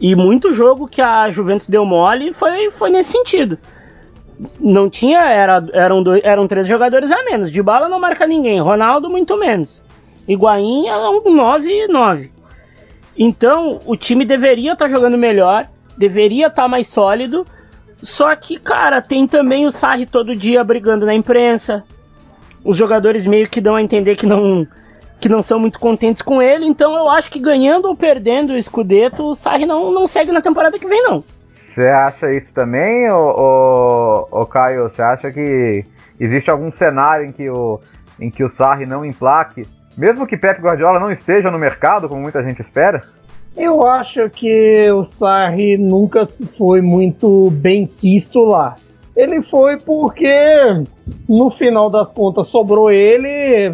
E muito jogo que a Juventus deu mole foi, foi nesse sentido. Não tinha, era, eram, dois, eram três jogadores a menos. De bala não marca ninguém, Ronaldo muito menos. Higuaín é um 9 e 9. Então o time deveria estar tá jogando melhor, deveria estar tá mais sólido. Só que, cara, tem também o Sarri todo dia brigando na imprensa. Os jogadores meio que dão a entender que não, que não são muito contentes com ele. Então eu acho que ganhando ou perdendo o Scudetto, o Sarri não, não segue na temporada que vem, não. Você acha isso também, ô, ô, ô Caio? Você acha que existe algum cenário em que o, em que o Sarri não emplaque, mesmo que Pep Guardiola não esteja no mercado, como muita gente espera? Eu acho que o Sarri nunca foi muito bem quisto lá. Ele foi porque, no final das contas, sobrou ele,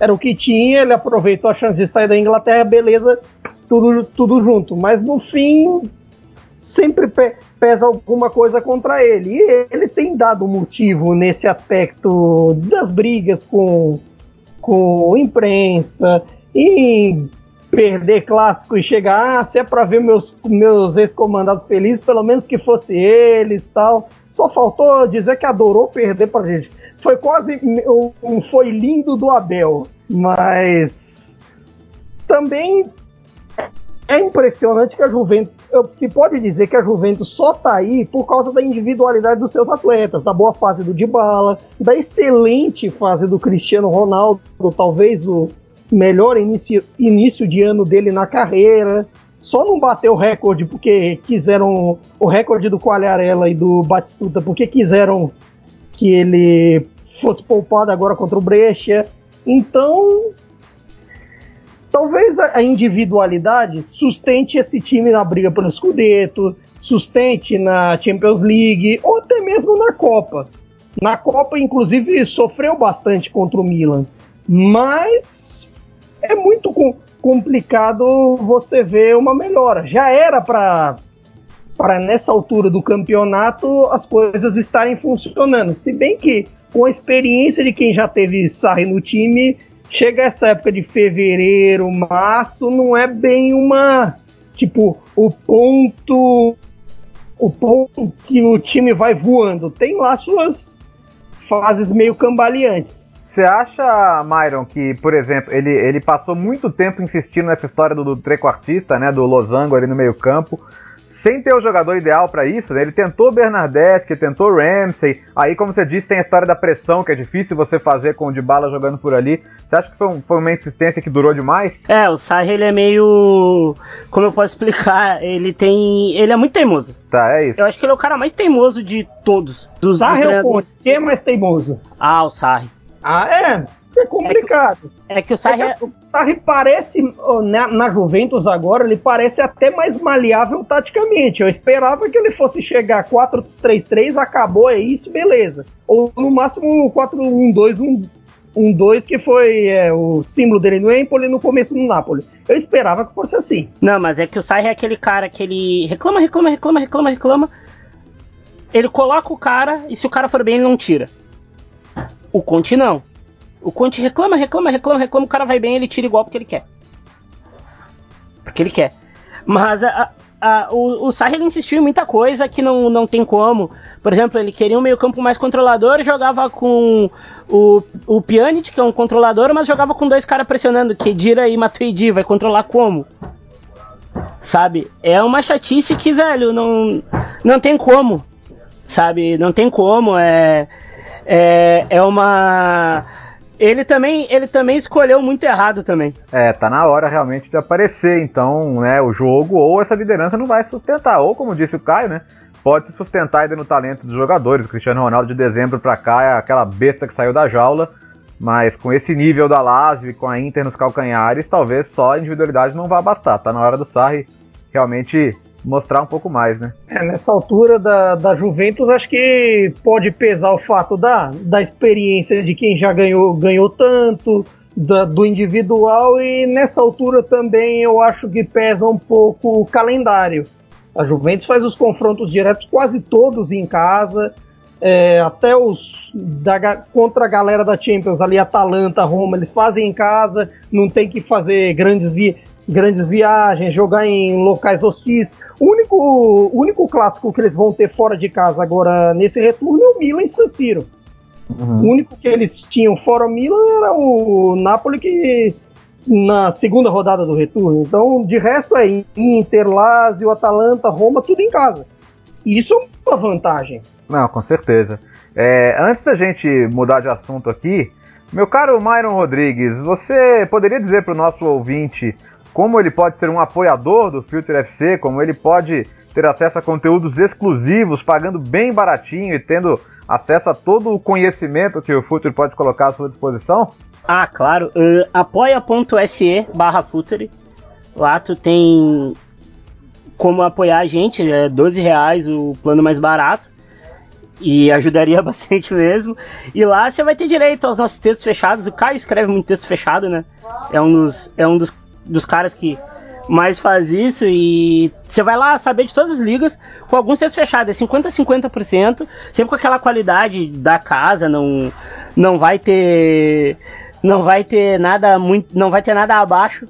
era o que tinha, ele aproveitou a chance de sair da Inglaterra, beleza, tudo, tudo junto. Mas no fim, sempre pe pesa alguma coisa contra ele. E ele tem dado motivo nesse aspecto das brigas com, com imprensa e perder clássico e chegar, ah, se é para ver meus, meus ex-comandados felizes, pelo menos que fosse eles tal. Só faltou dizer que adorou perder pra gente. Foi quase um foi lindo do Abel, mas também é impressionante que a Juventus, se pode dizer que a Juventus só tá aí por causa da individualidade dos seus atletas, da boa fase do Dybala, da excelente fase do Cristiano Ronaldo, talvez o melhor início, início de ano dele na carreira. Só não bateu o recorde porque quiseram o recorde do Quagliarella e do Batistuta porque quiseram que ele fosse poupado agora contra o Brescia. Então, talvez a individualidade sustente esse time na briga pelo Scudetto, sustente na Champions League ou até mesmo na Copa. Na Copa, inclusive, sofreu bastante contra o Milan, mas é muito complicado você ver uma melhora. Já era para para nessa altura do campeonato as coisas estarem funcionando. Se bem que com a experiência de quem já teve Sarri no time, chega essa época de fevereiro, março, não é bem uma. Tipo, o ponto. O ponto que o time vai voando. Tem lá suas fases meio cambaleantes. Você acha, Myron, que, por exemplo, ele, ele passou muito tempo insistindo nessa história do, do trequartista, né? Do losango ali no meio-campo sem ter o jogador ideal para isso, né? Ele tentou Bernardeschi, tentou Ramsey. Aí, como você disse, tem a história da pressão, que é difícil você fazer com o de bala jogando por ali. Você acha que foi, um, foi, uma insistência que durou demais? É, o Sarri ele é meio. Como eu posso explicar? Ele tem. Ele é muito teimoso. Tá, é isso. Eu acho que ele é o cara mais teimoso de todos. Dos Sarri é o Quem é mais teimoso? Ah, o Sarri. Ah, é? É complicado. É que, é o Sarri. É que o Sarri parece, na, na, Juventus agora, ele parece até mais maleável taticamente. Eu esperava que ele fosse chegar 4-3-3, acabou, é isso, beleza. Ou no máximo 4-1-2, 1-2, que foi é, o símbolo dele no Empoli no começo no Napoli. Eu esperava que fosse assim. Não, mas é que o Sarri é aquele cara que ele reclama, reclama, reclama, reclama, reclama. Ele coloca o cara e se o cara for bem, ele não tira. O Conte não. O Conte reclama, reclama, reclama, reclama, o cara vai bem, ele tira igual porque ele quer. Porque ele quer. Mas a, a, o, o Sarri insistiu em muita coisa que não, não tem como. Por exemplo, ele queria um meio-campo mais controlador, jogava com o, o Pjanic, que é um controlador, mas jogava com dois caras pressionando, Kedira e Matuidi, vai controlar como? Sabe? É uma chatice que, velho, não, não tem como. Sabe? Não tem como. É, é, é uma ele também, ele também escolheu muito errado também. É, tá na hora realmente de aparecer, então, né, o jogo ou essa liderança não vai sustentar, ou como disse o Caio, né, pode se sustentar ainda no talento dos jogadores. O Cristiano Ronaldo de dezembro para cá é aquela besta que saiu da jaula, mas com esse nível da Lazio com a Inter nos calcanhares, talvez só a individualidade não vá bastar. Tá na hora do Sarri realmente mostrar um pouco mais, né? É, nessa altura da, da Juventus, acho que pode pesar o fato da, da experiência de quem já ganhou, ganhou tanto, da, do individual, e nessa altura também eu acho que pesa um pouco o calendário. A Juventus faz os confrontos diretos quase todos em casa, é, até os da, contra a galera da Champions ali, Atalanta, Roma, eles fazem em casa, não tem que fazer grandes, vi, grandes viagens, jogar em locais hostis. O único, o único clássico que eles vão ter fora de casa agora nesse retorno é o Milan e San Siro. Uhum. O único que eles tinham fora o Milan era o Napoli que na segunda rodada do retorno. Então, de resto é Inter, Lazio, Atalanta, Roma, tudo em casa. E isso é uma vantagem. Não, com certeza. É, antes da gente mudar de assunto aqui, meu caro Myron Rodrigues, você poderia dizer para o nosso ouvinte como ele pode ser um apoiador do Filter FC, como ele pode ter acesso a conteúdos exclusivos, pagando bem baratinho e tendo acesso a todo o conhecimento que o Future pode colocar à sua disposição? Ah, claro. Uh, apoia.se barra Future. Lá tu tem como apoiar a gente, é 12 reais o plano mais barato. E ajudaria bastante mesmo. E lá você vai ter direito aos nossos textos fechados. O Caio escreve muito texto fechado, né? É um dos, é um dos, dos caras que mais faz isso e você vai lá saber de todas as ligas com alguns textos fechados, é 50 a 50%, sempre com aquela qualidade da casa, não não vai ter não vai ter nada muito, não vai ter nada abaixo.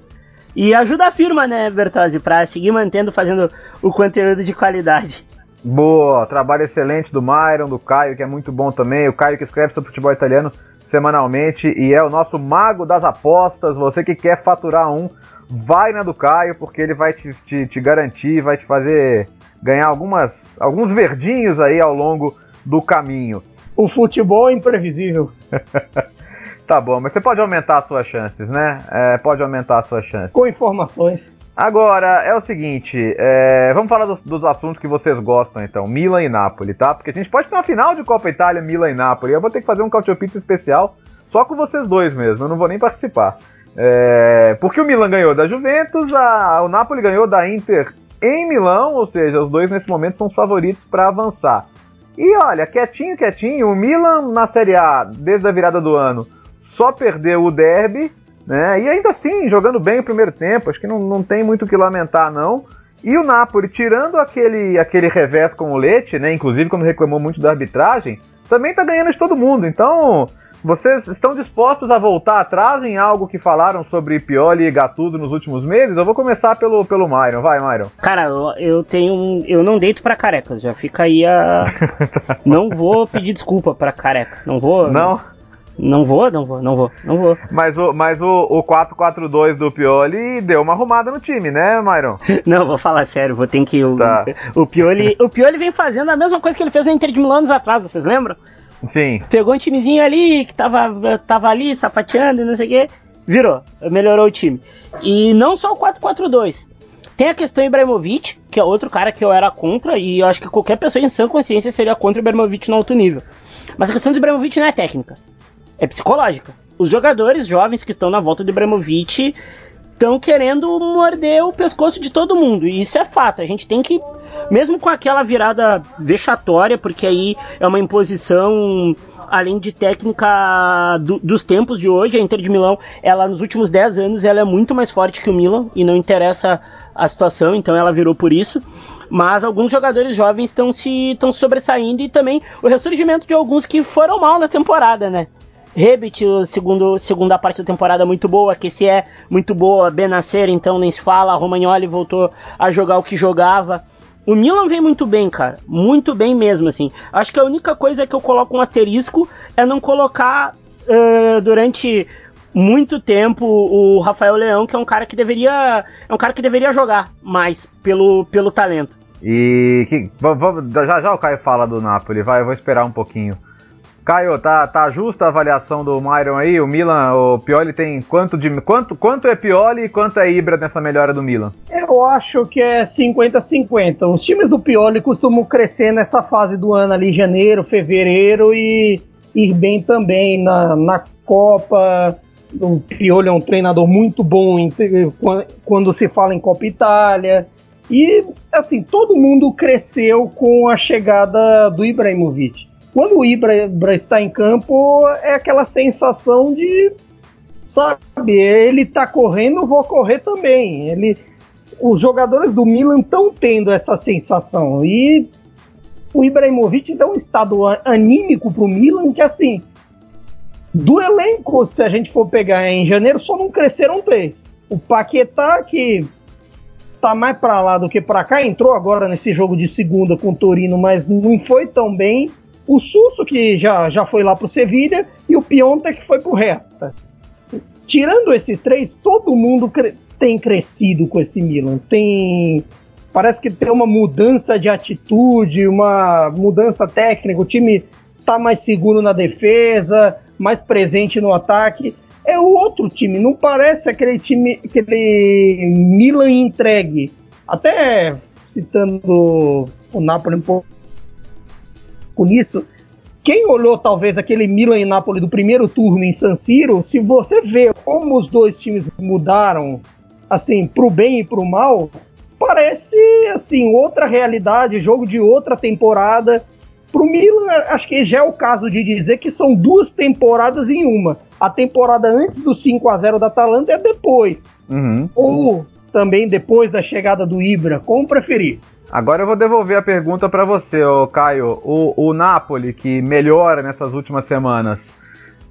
E ajuda a firma, né, Bertozzi, para seguir mantendo fazendo o conteúdo de qualidade. Boa, trabalho excelente do Myron, do Caio, que é muito bom também. O Caio que escreve sobre futebol italiano semanalmente e é o nosso mago das apostas. Você que quer faturar um, vai na do Caio, porque ele vai te, te, te garantir, vai te fazer ganhar algumas, alguns verdinhos aí ao longo do caminho. O futebol é imprevisível. Tá bom, mas você pode aumentar as suas chances, né? É, pode aumentar as suas chances. Com informações. Agora, é o seguinte, é, vamos falar dos, dos, assuntos que vocês gostam, então. Milan e Napoli, tá? Porque a gente pode ter uma final de Copa Itália, Milan e Napoli. Eu vou ter que fazer um Cautio Pizza especial só com vocês dois mesmo, eu não vou nem participar. É, porque o Milan ganhou da Juventus, a, o Napoli ganhou da Inter em Milão, ou seja, os dois nesse momento são os favoritos para avançar. E olha, quietinho, quietinho, o Milan na Série A, desde a virada do ano, só perdeu o derby, né? E ainda assim, jogando bem o primeiro tempo, acho que não, não tem muito o que lamentar, não. E o Napoli, tirando aquele, aquele revés com o Leite, né? Inclusive quando reclamou muito da arbitragem, também tá ganhando de todo mundo. Então, vocês estão dispostos a voltar atrás em algo que falaram sobre Pioli e Gattuso nos últimos meses? Eu vou começar pelo, pelo Myron. Vai, Myron. Cara, eu, eu tenho Eu não deito pra careca. Já fica aí a. não vou pedir desculpa pra careca. Não vou. Não? Não vou, não vou, não vou, não vou. Mas o, mas o, o 4-4-2 do Pioli deu uma arrumada no time, né, Myron? Não, vou falar sério, vou ter que. O, tá. o, Pioli, o Pioli vem fazendo a mesma coisa que ele fez na Inter de Milão anos atrás, vocês lembram? Sim. Pegou um timezinho ali que tava, tava ali sapateando e não sei o quê. Virou, melhorou o time. E não só o 4-4-2. Tem a questão Ibrahimovic, que é outro cara que eu era contra, e eu acho que qualquer pessoa em sã consciência seria contra o Ibrahimovic no alto nível. Mas a questão do Ibrahimovic não é técnica é psicológica. Os jogadores jovens que estão na volta do Ibrahimovic estão querendo morder o pescoço de todo mundo. E isso é fato. A gente tem que, mesmo com aquela virada vexatória, porque aí é uma imposição, além de técnica do, dos tempos de hoje, a Inter de Milão, ela nos últimos 10 anos, ela é muito mais forte que o Milan e não interessa a situação, então ela virou por isso. Mas alguns jogadores jovens estão se estão sobressaindo e também o ressurgimento de alguns que foram mal na temporada, né? Rebit, segundo, segunda parte da temporada muito boa, que se é muito boa, Benacer então nem se fala, Romagnoli voltou a jogar o que jogava. O Milan vem muito bem, cara, muito bem mesmo, assim. Acho que a única coisa que eu coloco um asterisco é não colocar uh, durante muito tempo o Rafael Leão, que é um cara que deveria, é um cara que deveria jogar mais pelo, pelo talento. E que, já já o Caio fala do Napoli, vai, eu vou esperar um pouquinho. Caio, tá, tá justa a avaliação do Myron aí? O Milan, o Pioli tem quanto de quanto quanto é Pioli e quanto é Ibra nessa melhora do Milan? Eu acho que é 50-50. Os times do Pioli costumam crescer nessa fase do ano ali, janeiro, fevereiro e ir bem também na, na Copa. O Pioli é um treinador muito bom quando se fala em Copa Itália. E assim, todo mundo cresceu com a chegada do Ibrahimovic quando o Ibra, está em campo, é aquela sensação de, sabe, ele está correndo, vou correr também. Ele os jogadores do Milan estão tendo essa sensação. E o Ibrahimovic dá um estado anímico pro Milan que, assim, do elenco, se a gente for pegar em janeiro, só não cresceram três. O Paquetá, que tá mais para lá do que para cá, entrou agora nesse jogo de segunda com o Torino, mas não foi tão bem. O Susso, que já, já foi lá pro Sevilha, e o Pionta, que foi pro Reta. Tirando esses três, todo mundo cre tem crescido com esse Milan. Tem. Parece que tem uma mudança de atitude, uma mudança técnica. O time tá mais seguro na defesa, mais presente no ataque. É outro time, não parece aquele time, aquele Milan entregue. Até citando o Napoli um pouco nisso, quem olhou talvez aquele Milan e Napoli do primeiro turno em San Siro, se você vê como os dois times mudaram, assim, pro bem e pro mal, parece assim outra realidade, jogo de outra temporada. Pro Milan, acho que já é o caso de dizer que são duas temporadas em uma. A temporada antes do 5 a 0 da Atalanta é depois. Uhum. Ou também depois da chegada do Ibra, como preferir. Agora eu vou devolver a pergunta para você, ô Caio. O, o Napoli, que melhora nessas últimas semanas,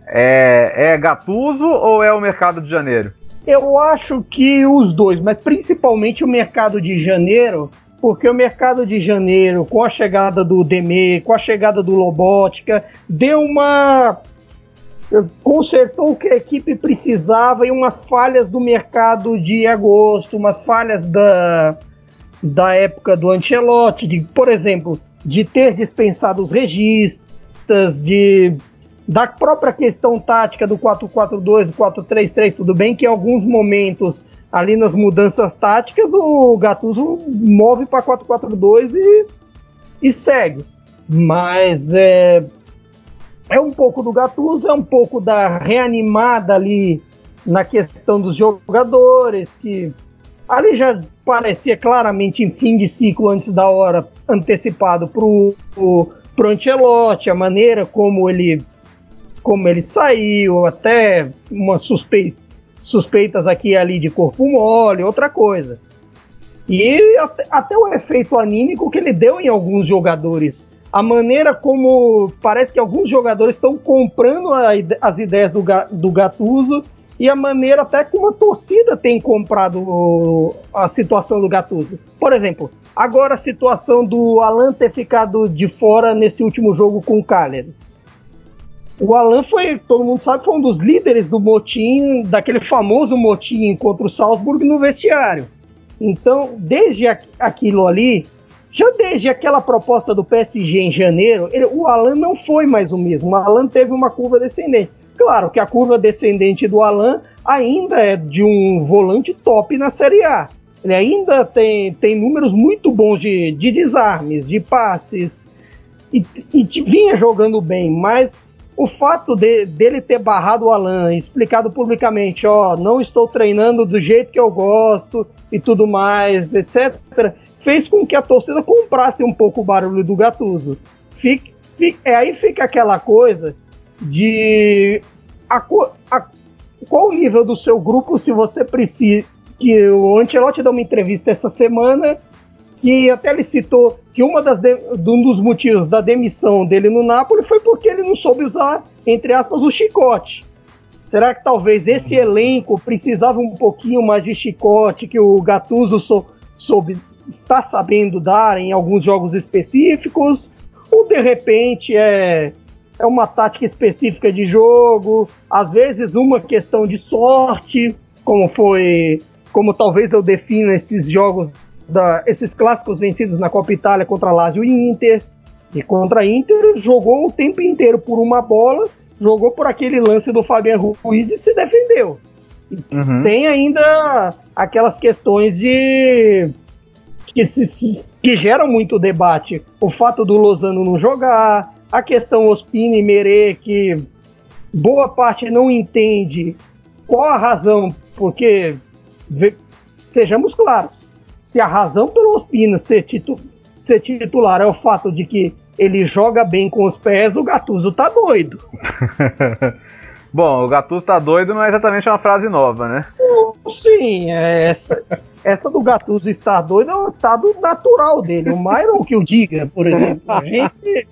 é, é Gattuso ou é o mercado de janeiro? Eu acho que os dois, mas principalmente o mercado de janeiro, porque o mercado de janeiro, com a chegada do Deme, com a chegada do Lobótica, deu uma. consertou o que a equipe precisava e umas falhas do mercado de agosto, umas falhas da, da época do Ancelotti, de, por exemplo, de ter dispensado os registas, de da própria questão tática do 4-4-2, 4-3-3, tudo bem que em alguns momentos ali nas mudanças táticas, o Gattuso move para 4-4-2 e, e segue. Mas é, é um pouco do Gattuso, é um pouco da reanimada ali na questão dos jogadores, que ali já parecia claramente em fim de ciclo antes da hora, antecipado para o Ancelotti, a maneira como ele como ele saiu, até uma suspeita suspeitas aqui e ali de corpo mole, outra coisa. E até, até, o efeito anímico que ele deu em alguns jogadores. A maneira como parece que alguns jogadores estão comprando a, as ideias do, do Gattuso e a maneira até como a torcida tem comprado a situação do Gattuso. Por exemplo, agora a situação do Alan ter ficado de fora nesse último jogo com o Cagliari. O Alan foi, todo mundo sabe, foi um dos líderes do motim, daquele famoso motim contra o Salzburg no vestiário. Então, desde aquilo ali, já desde aquela proposta do PSG em janeiro, ele, o Alan não foi mais o mesmo. O Alan teve uma curva descendente. Claro que a curva descendente do Alan ainda é de um volante top na Série A. Ele ainda tem, tem números muito bons de, de desarmes, de passes, e, e vinha jogando bem, mas o fato de, dele ter barrado o Alan, explicado publicamente, ó, não estou treinando do jeito que eu gosto e tudo mais, etc., fez com que a torcida comprasse um pouco o barulho do Gatuso. Fique, fique, é, aí fica aquela coisa de a, a, qual o nível do seu grupo se você precisa. Que o Ancelotti deu uma entrevista essa semana que até ele citou que uma das de, um dos motivos da demissão dele no Napoli foi porque ele não soube usar, entre aspas, o chicote. Será que talvez esse elenco precisava um pouquinho mais de chicote que o Gattuso sou, soube, está sabendo dar em alguns jogos específicos? Ou de repente é, é uma tática específica de jogo, às vezes uma questão de sorte, como foi, como talvez eu defina esses jogos da, esses clássicos vencidos na Copa Itália contra Lazio e Inter. E contra a Inter jogou o tempo inteiro por uma bola, jogou por aquele lance do Fabiano Ruiz e se defendeu. Uhum. Tem ainda aquelas questões de que, se, que geram muito debate. O fato do Lozano não jogar, a questão Ospina e Merê, que boa parte não entende qual a razão, porque sejamos claros, se a razão pelo Ospina ser, titu ser titular é o fato de que ele joga bem com os pés, o Gattuso tá doido. Bom, o Gattuso tá doido não é exatamente uma frase nova, né? Sim, é essa, essa do Gattuso estar doido é um estado natural dele. O Myron que o diga, por exemplo. A gente,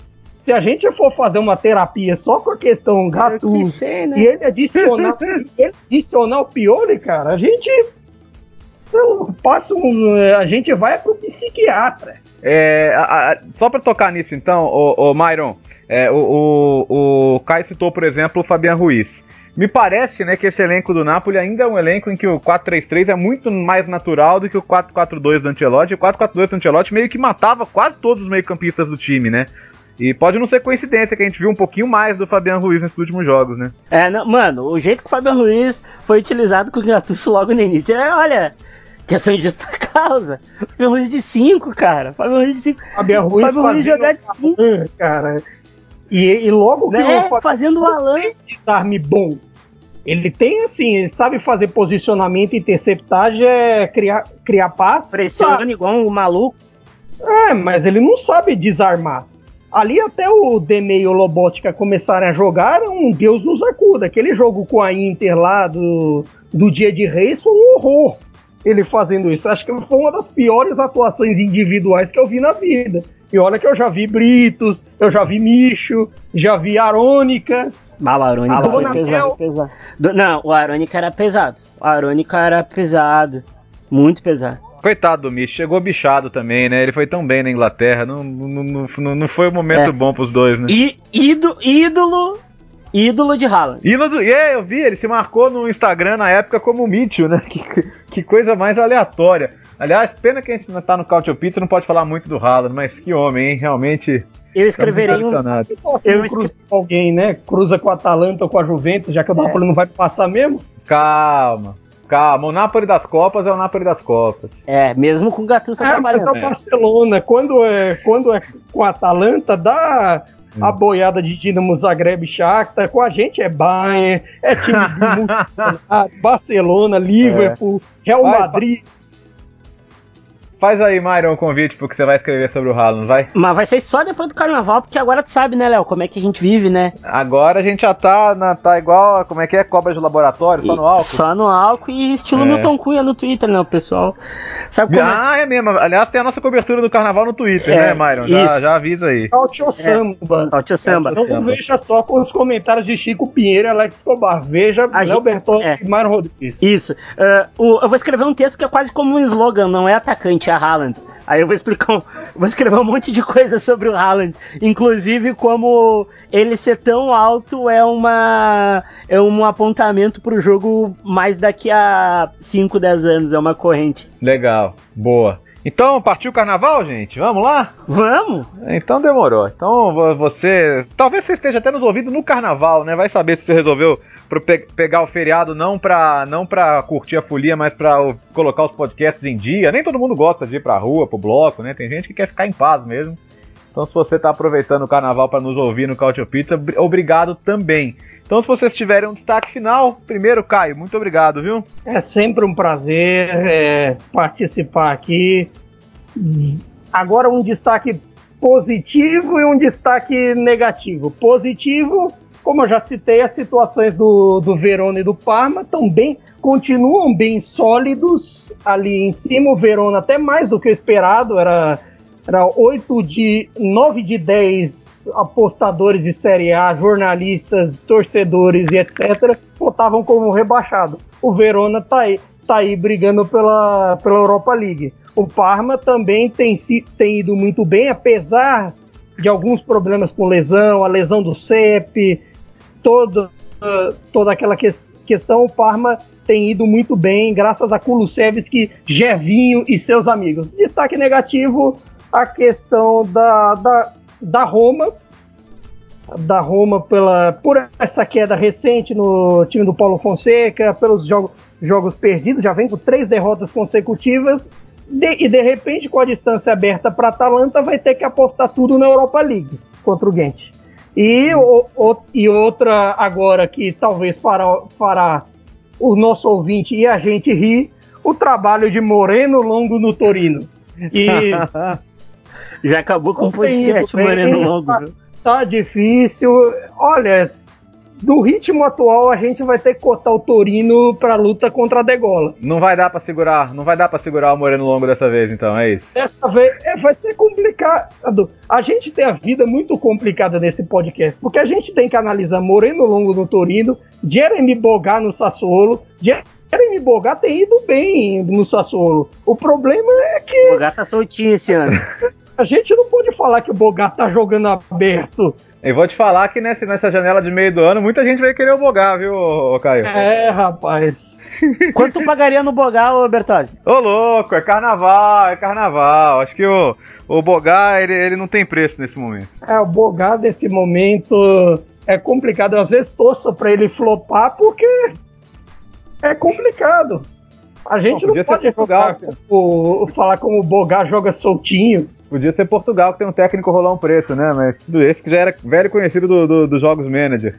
se a gente for fazer uma terapia só com a questão Gattuso ser, né? e ele adicionar, ele adicionar o Pioli, cara, a gente passa um, a gente vai pro psiquiatra. É, a- a- só pra tocar nisso então, o, Myron, é, o, o, o Caio citou, por exemplo, o Fabian Ruiz. Me parece né, que esse elenco do Napoli ainda é um elenco em que o 4-3-3 é muito mais natural do que o 4-4-2 do Ancelotti. O 4-4-2 do Ancelotti meio que matava quase todos os meio-campistas do time, né? E pode não ser coincidência que a gente viu um pouquinho mais do Fabian Ruiz nesses últimos jogos, né? É, não, mano, o jeito que o Fabiano Ruiz foi utilizado com o Gattuso logo no início, é, olha, questão de justa causa. Fabiano Ruiz de 5, cara. Fabiano Ruiz de 5. Fabian Ruiz Fabian Ruiz jogar de 5. Alan, cara. E, e logo que Né? o Fazendo o Alan. tem desarme bom. Ele tem, assim, ele sabe fazer posicionamento, interceptagem, é criar, criar passe. Pressiona igual um maluco. É, mas ele não sabe desarmar. Ali até o Deme e o Lobotka começarem a jogar, um Deus nos acuda. Aquele jogo com a Inter lá do, do Dia de Reis foi um horror. Ele fazendo isso. Acho que foi uma das piores atuações individuais que eu vi na vida. E olha que eu já vi Britos, eu já vi Micho, já vi Arônica. Ah, o Arônica foi pesado, pesado. Do- não, o Arônica era pesado. O Arônica era pesado. Muito pesado. Coitado do Micho, chegou bichado também, né? Ele foi tão bem na Inglaterra, não, não, não, não- foi um momento É. bom pros dois, né? E ídolo, ídolo, ídolo de Haaland. Ídolo, e é, eu vi, ele se marcou no Instagram na época como Mitchell, né? Que, que coisa mais aleatória. Aliás, pena que a gente não tá no Cautio Pizza, não pode falar muito do Haaland, mas que homem, hein? Realmente. Eu escreverei estamos um. Eu Eu cruza com alguém, né? Cruza com a Atalanta ou com a Juventus, já que o Napoli não vai passar mesmo. Calma, calma. O Napoli das Copas é o Napoli das Copas. É, mesmo com o Gattuso É, mas é trabalhando. o Barcelona. Quando é, quando é com a Atalanta, dá a boiada de Dinamo Zagreb e Shakhtar. Com a gente é Bayern, é time Mundial, Barcelona, Liverpool, Real Vai, Madrid. Faz aí, Myron, o convite pro que você vai escrever sobre o Haaland, vai? Mas vai ser só depois do carnaval, porque agora tu sabe, né, Léo, como é que a gente vive, né? Agora a gente já tá, na, tá igual, a- como é que é? Cobra de laboratório, só E- no álcool? Só no álcool e estilo É. Milton Cunha no Twitter, né, o pessoal? Sabe como é? Ah, é mesmo. Aliás, tem a nossa cobertura do carnaval no Twitter, É, né, Myron? Já, isso. já avisa aí. Cautio Samba. Ó, tio Samba. Cautio Não Samba. veja só com os comentários de Chico Pinheiro e Alex Escobar. Veja A Léo gente- Bertolli é. e Mário Rodrigues. Isso. Ah, o- eu vou escrever um texto que é quase como um slogan, não é atacante, é Haaland. Aí eu vou explicar, vou escrever um monte de coisa sobre o Haaland, inclusive como ele ser tão alto é uma é um apontamento pro jogo mais daqui a 5, 10 anos, é uma corrente. Legal, boa. Então, partiu o carnaval, gente? Vamos lá? Vamos? Então demorou. Então vo- você. Talvez você esteja até nos ouvindo no carnaval, né? Vai saber se você resolveu pro pe- pegar o feriado não pra, não pra curtir a folia, mas pra o- colocar os podcasts em dia. Nem todo mundo gosta de ir pra rua, pro bloco, né? Tem gente que quer ficar em paz mesmo. Então, se você tá aproveitando o carnaval para nos ouvir no Cautio Pizza, br- obrigado também. Então, se vocês tiverem um destaque final, primeiro, Caio, muito obrigado, viu? É sempre um prazer é, participar aqui. Agora um destaque positivo e um destaque negativo. Positivo, como eu já citei, as situações do, do Verona e do Parma também continuam bem sólidos ali em cima. O Verona até mais do que o esperado, era, era 8 de 9 de 10 apostadores de Série A, jornalistas, torcedores e etc. votavam como rebaixado. O Verona tá aí, tá aí brigando pela, pela Europa League. O Parma também tem, tem ido muito bem, apesar de alguns problemas com lesão, a lesão do CEP, todo, toda aquela que, questão, o Parma tem ido muito bem, graças a Kulusevski, Gervinho e seus amigos. Destaque negativo, a questão da, da, da Roma, da Roma pela, por essa queda recente no time do Paulo Fonseca, pelos jogo, jogos perdidos, já vem com três derrotas consecutivas, de, e de repente, com a distância aberta para Atalanta, vai ter que apostar tudo na Europa League contra o Gent. E, o, o, e outra agora que talvez para, para o nosso ouvinte e a gente rir, o trabalho de Moreno Longo no Torino. E Já acabou com o podcast, Moreno Longo. tá- tá difícil. Olha, do ritmo atual, a gente vai ter que cortar o Torino pra luta contra a Degola. Não vai dar para segurar, não vai dar para segurar o Moreno Longo dessa vez, então, é isso. Dessa vez é, vai ser complicado. A gente tem a vida muito complicada nesse podcast, porque a gente tem que analisar Moreno Longo no Torino, Jeremy Bogar no Sassuolo. Jeremy Bogar tem ido bem no Sassuolo. O problema é que. O Bogar tá soltinho esse ano. A gente não pode falar que o Bogar tá jogando aberto. E vou te falar que nessa, nessa janela de meio do ano, muita gente vai querer o Bogar, viu, Caio? É, rapaz. Quanto pagaria no Bogar, ô Bertozzi? Ô, louco, é carnaval, é carnaval. Acho que o, o Bogar, ele, ele não tem preço nesse momento. É, o Bogar nesse momento é complicado. Eu, às vezes torço pra ele flopar porque é complicado. A gente Não, não, podia ser pode jogar, o, falar como o Bogar joga soltinho. Podia ser Portugal que tem um técnico rolar um preço, né? Mas tudo esse que já era velho conhecido do- do- dos jogos manager.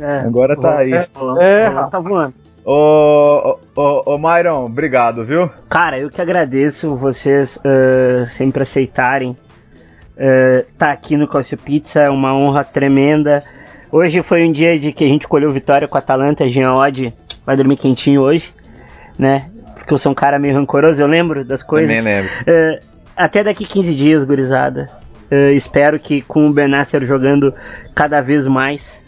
É, Agora tá aí. É, é, rapaz. tá voando. Ô, ô, ô, ô Myron, obrigado, viu? Cara, eu que agradeço vocês eh, sempre aceitarem estar tá aqui no Calcio Pizza, é uma honra tremenda. Hoje foi um dia de que a gente colheu vitória com a Atalanta, Jean Odd vai dormir quentinho hoje, né? Porque eu sou um cara meio rancoroso, eu lembro das coisas. Também lembro. Eh, até daqui 15 dias, gurizada. Eh, espero que com o Benasser jogando cada vez mais,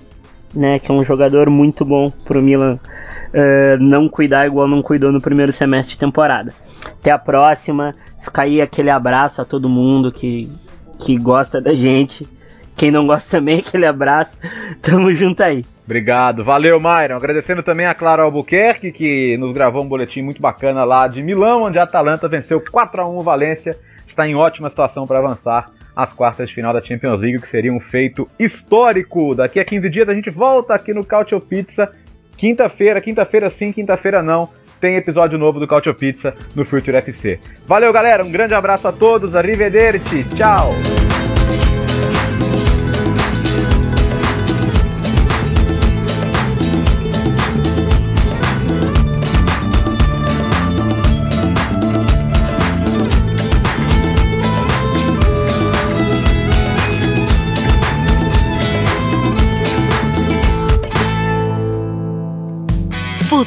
né? Que é um jogador muito bom pro Milan eh, não cuidar igual não cuidou no primeiro semestre de temporada. Até a próxima. Fica aí aquele abraço a todo mundo que, que gosta da gente. Quem não gosta também, aquele abraço. Tamo junto aí. Obrigado, valeu, Myron. Agradecendo também a Clara Albuquerque, que nos gravou um boletim muito bacana lá de Milão, onde a Atalanta venceu 4 a 1 o Valência. Está em ótima situação para avançar às quartas de final da Champions League, que seria um feito histórico. Daqui a 15 dias a gente volta aqui no Cautio Pizza. Quinta-feira, quinta-feira sim, quinta-feira não. Tem episódio novo do Cautio Pizza no Future FC. Valeu, galera. Um grande abraço a todos. Arrivederci. Tchau.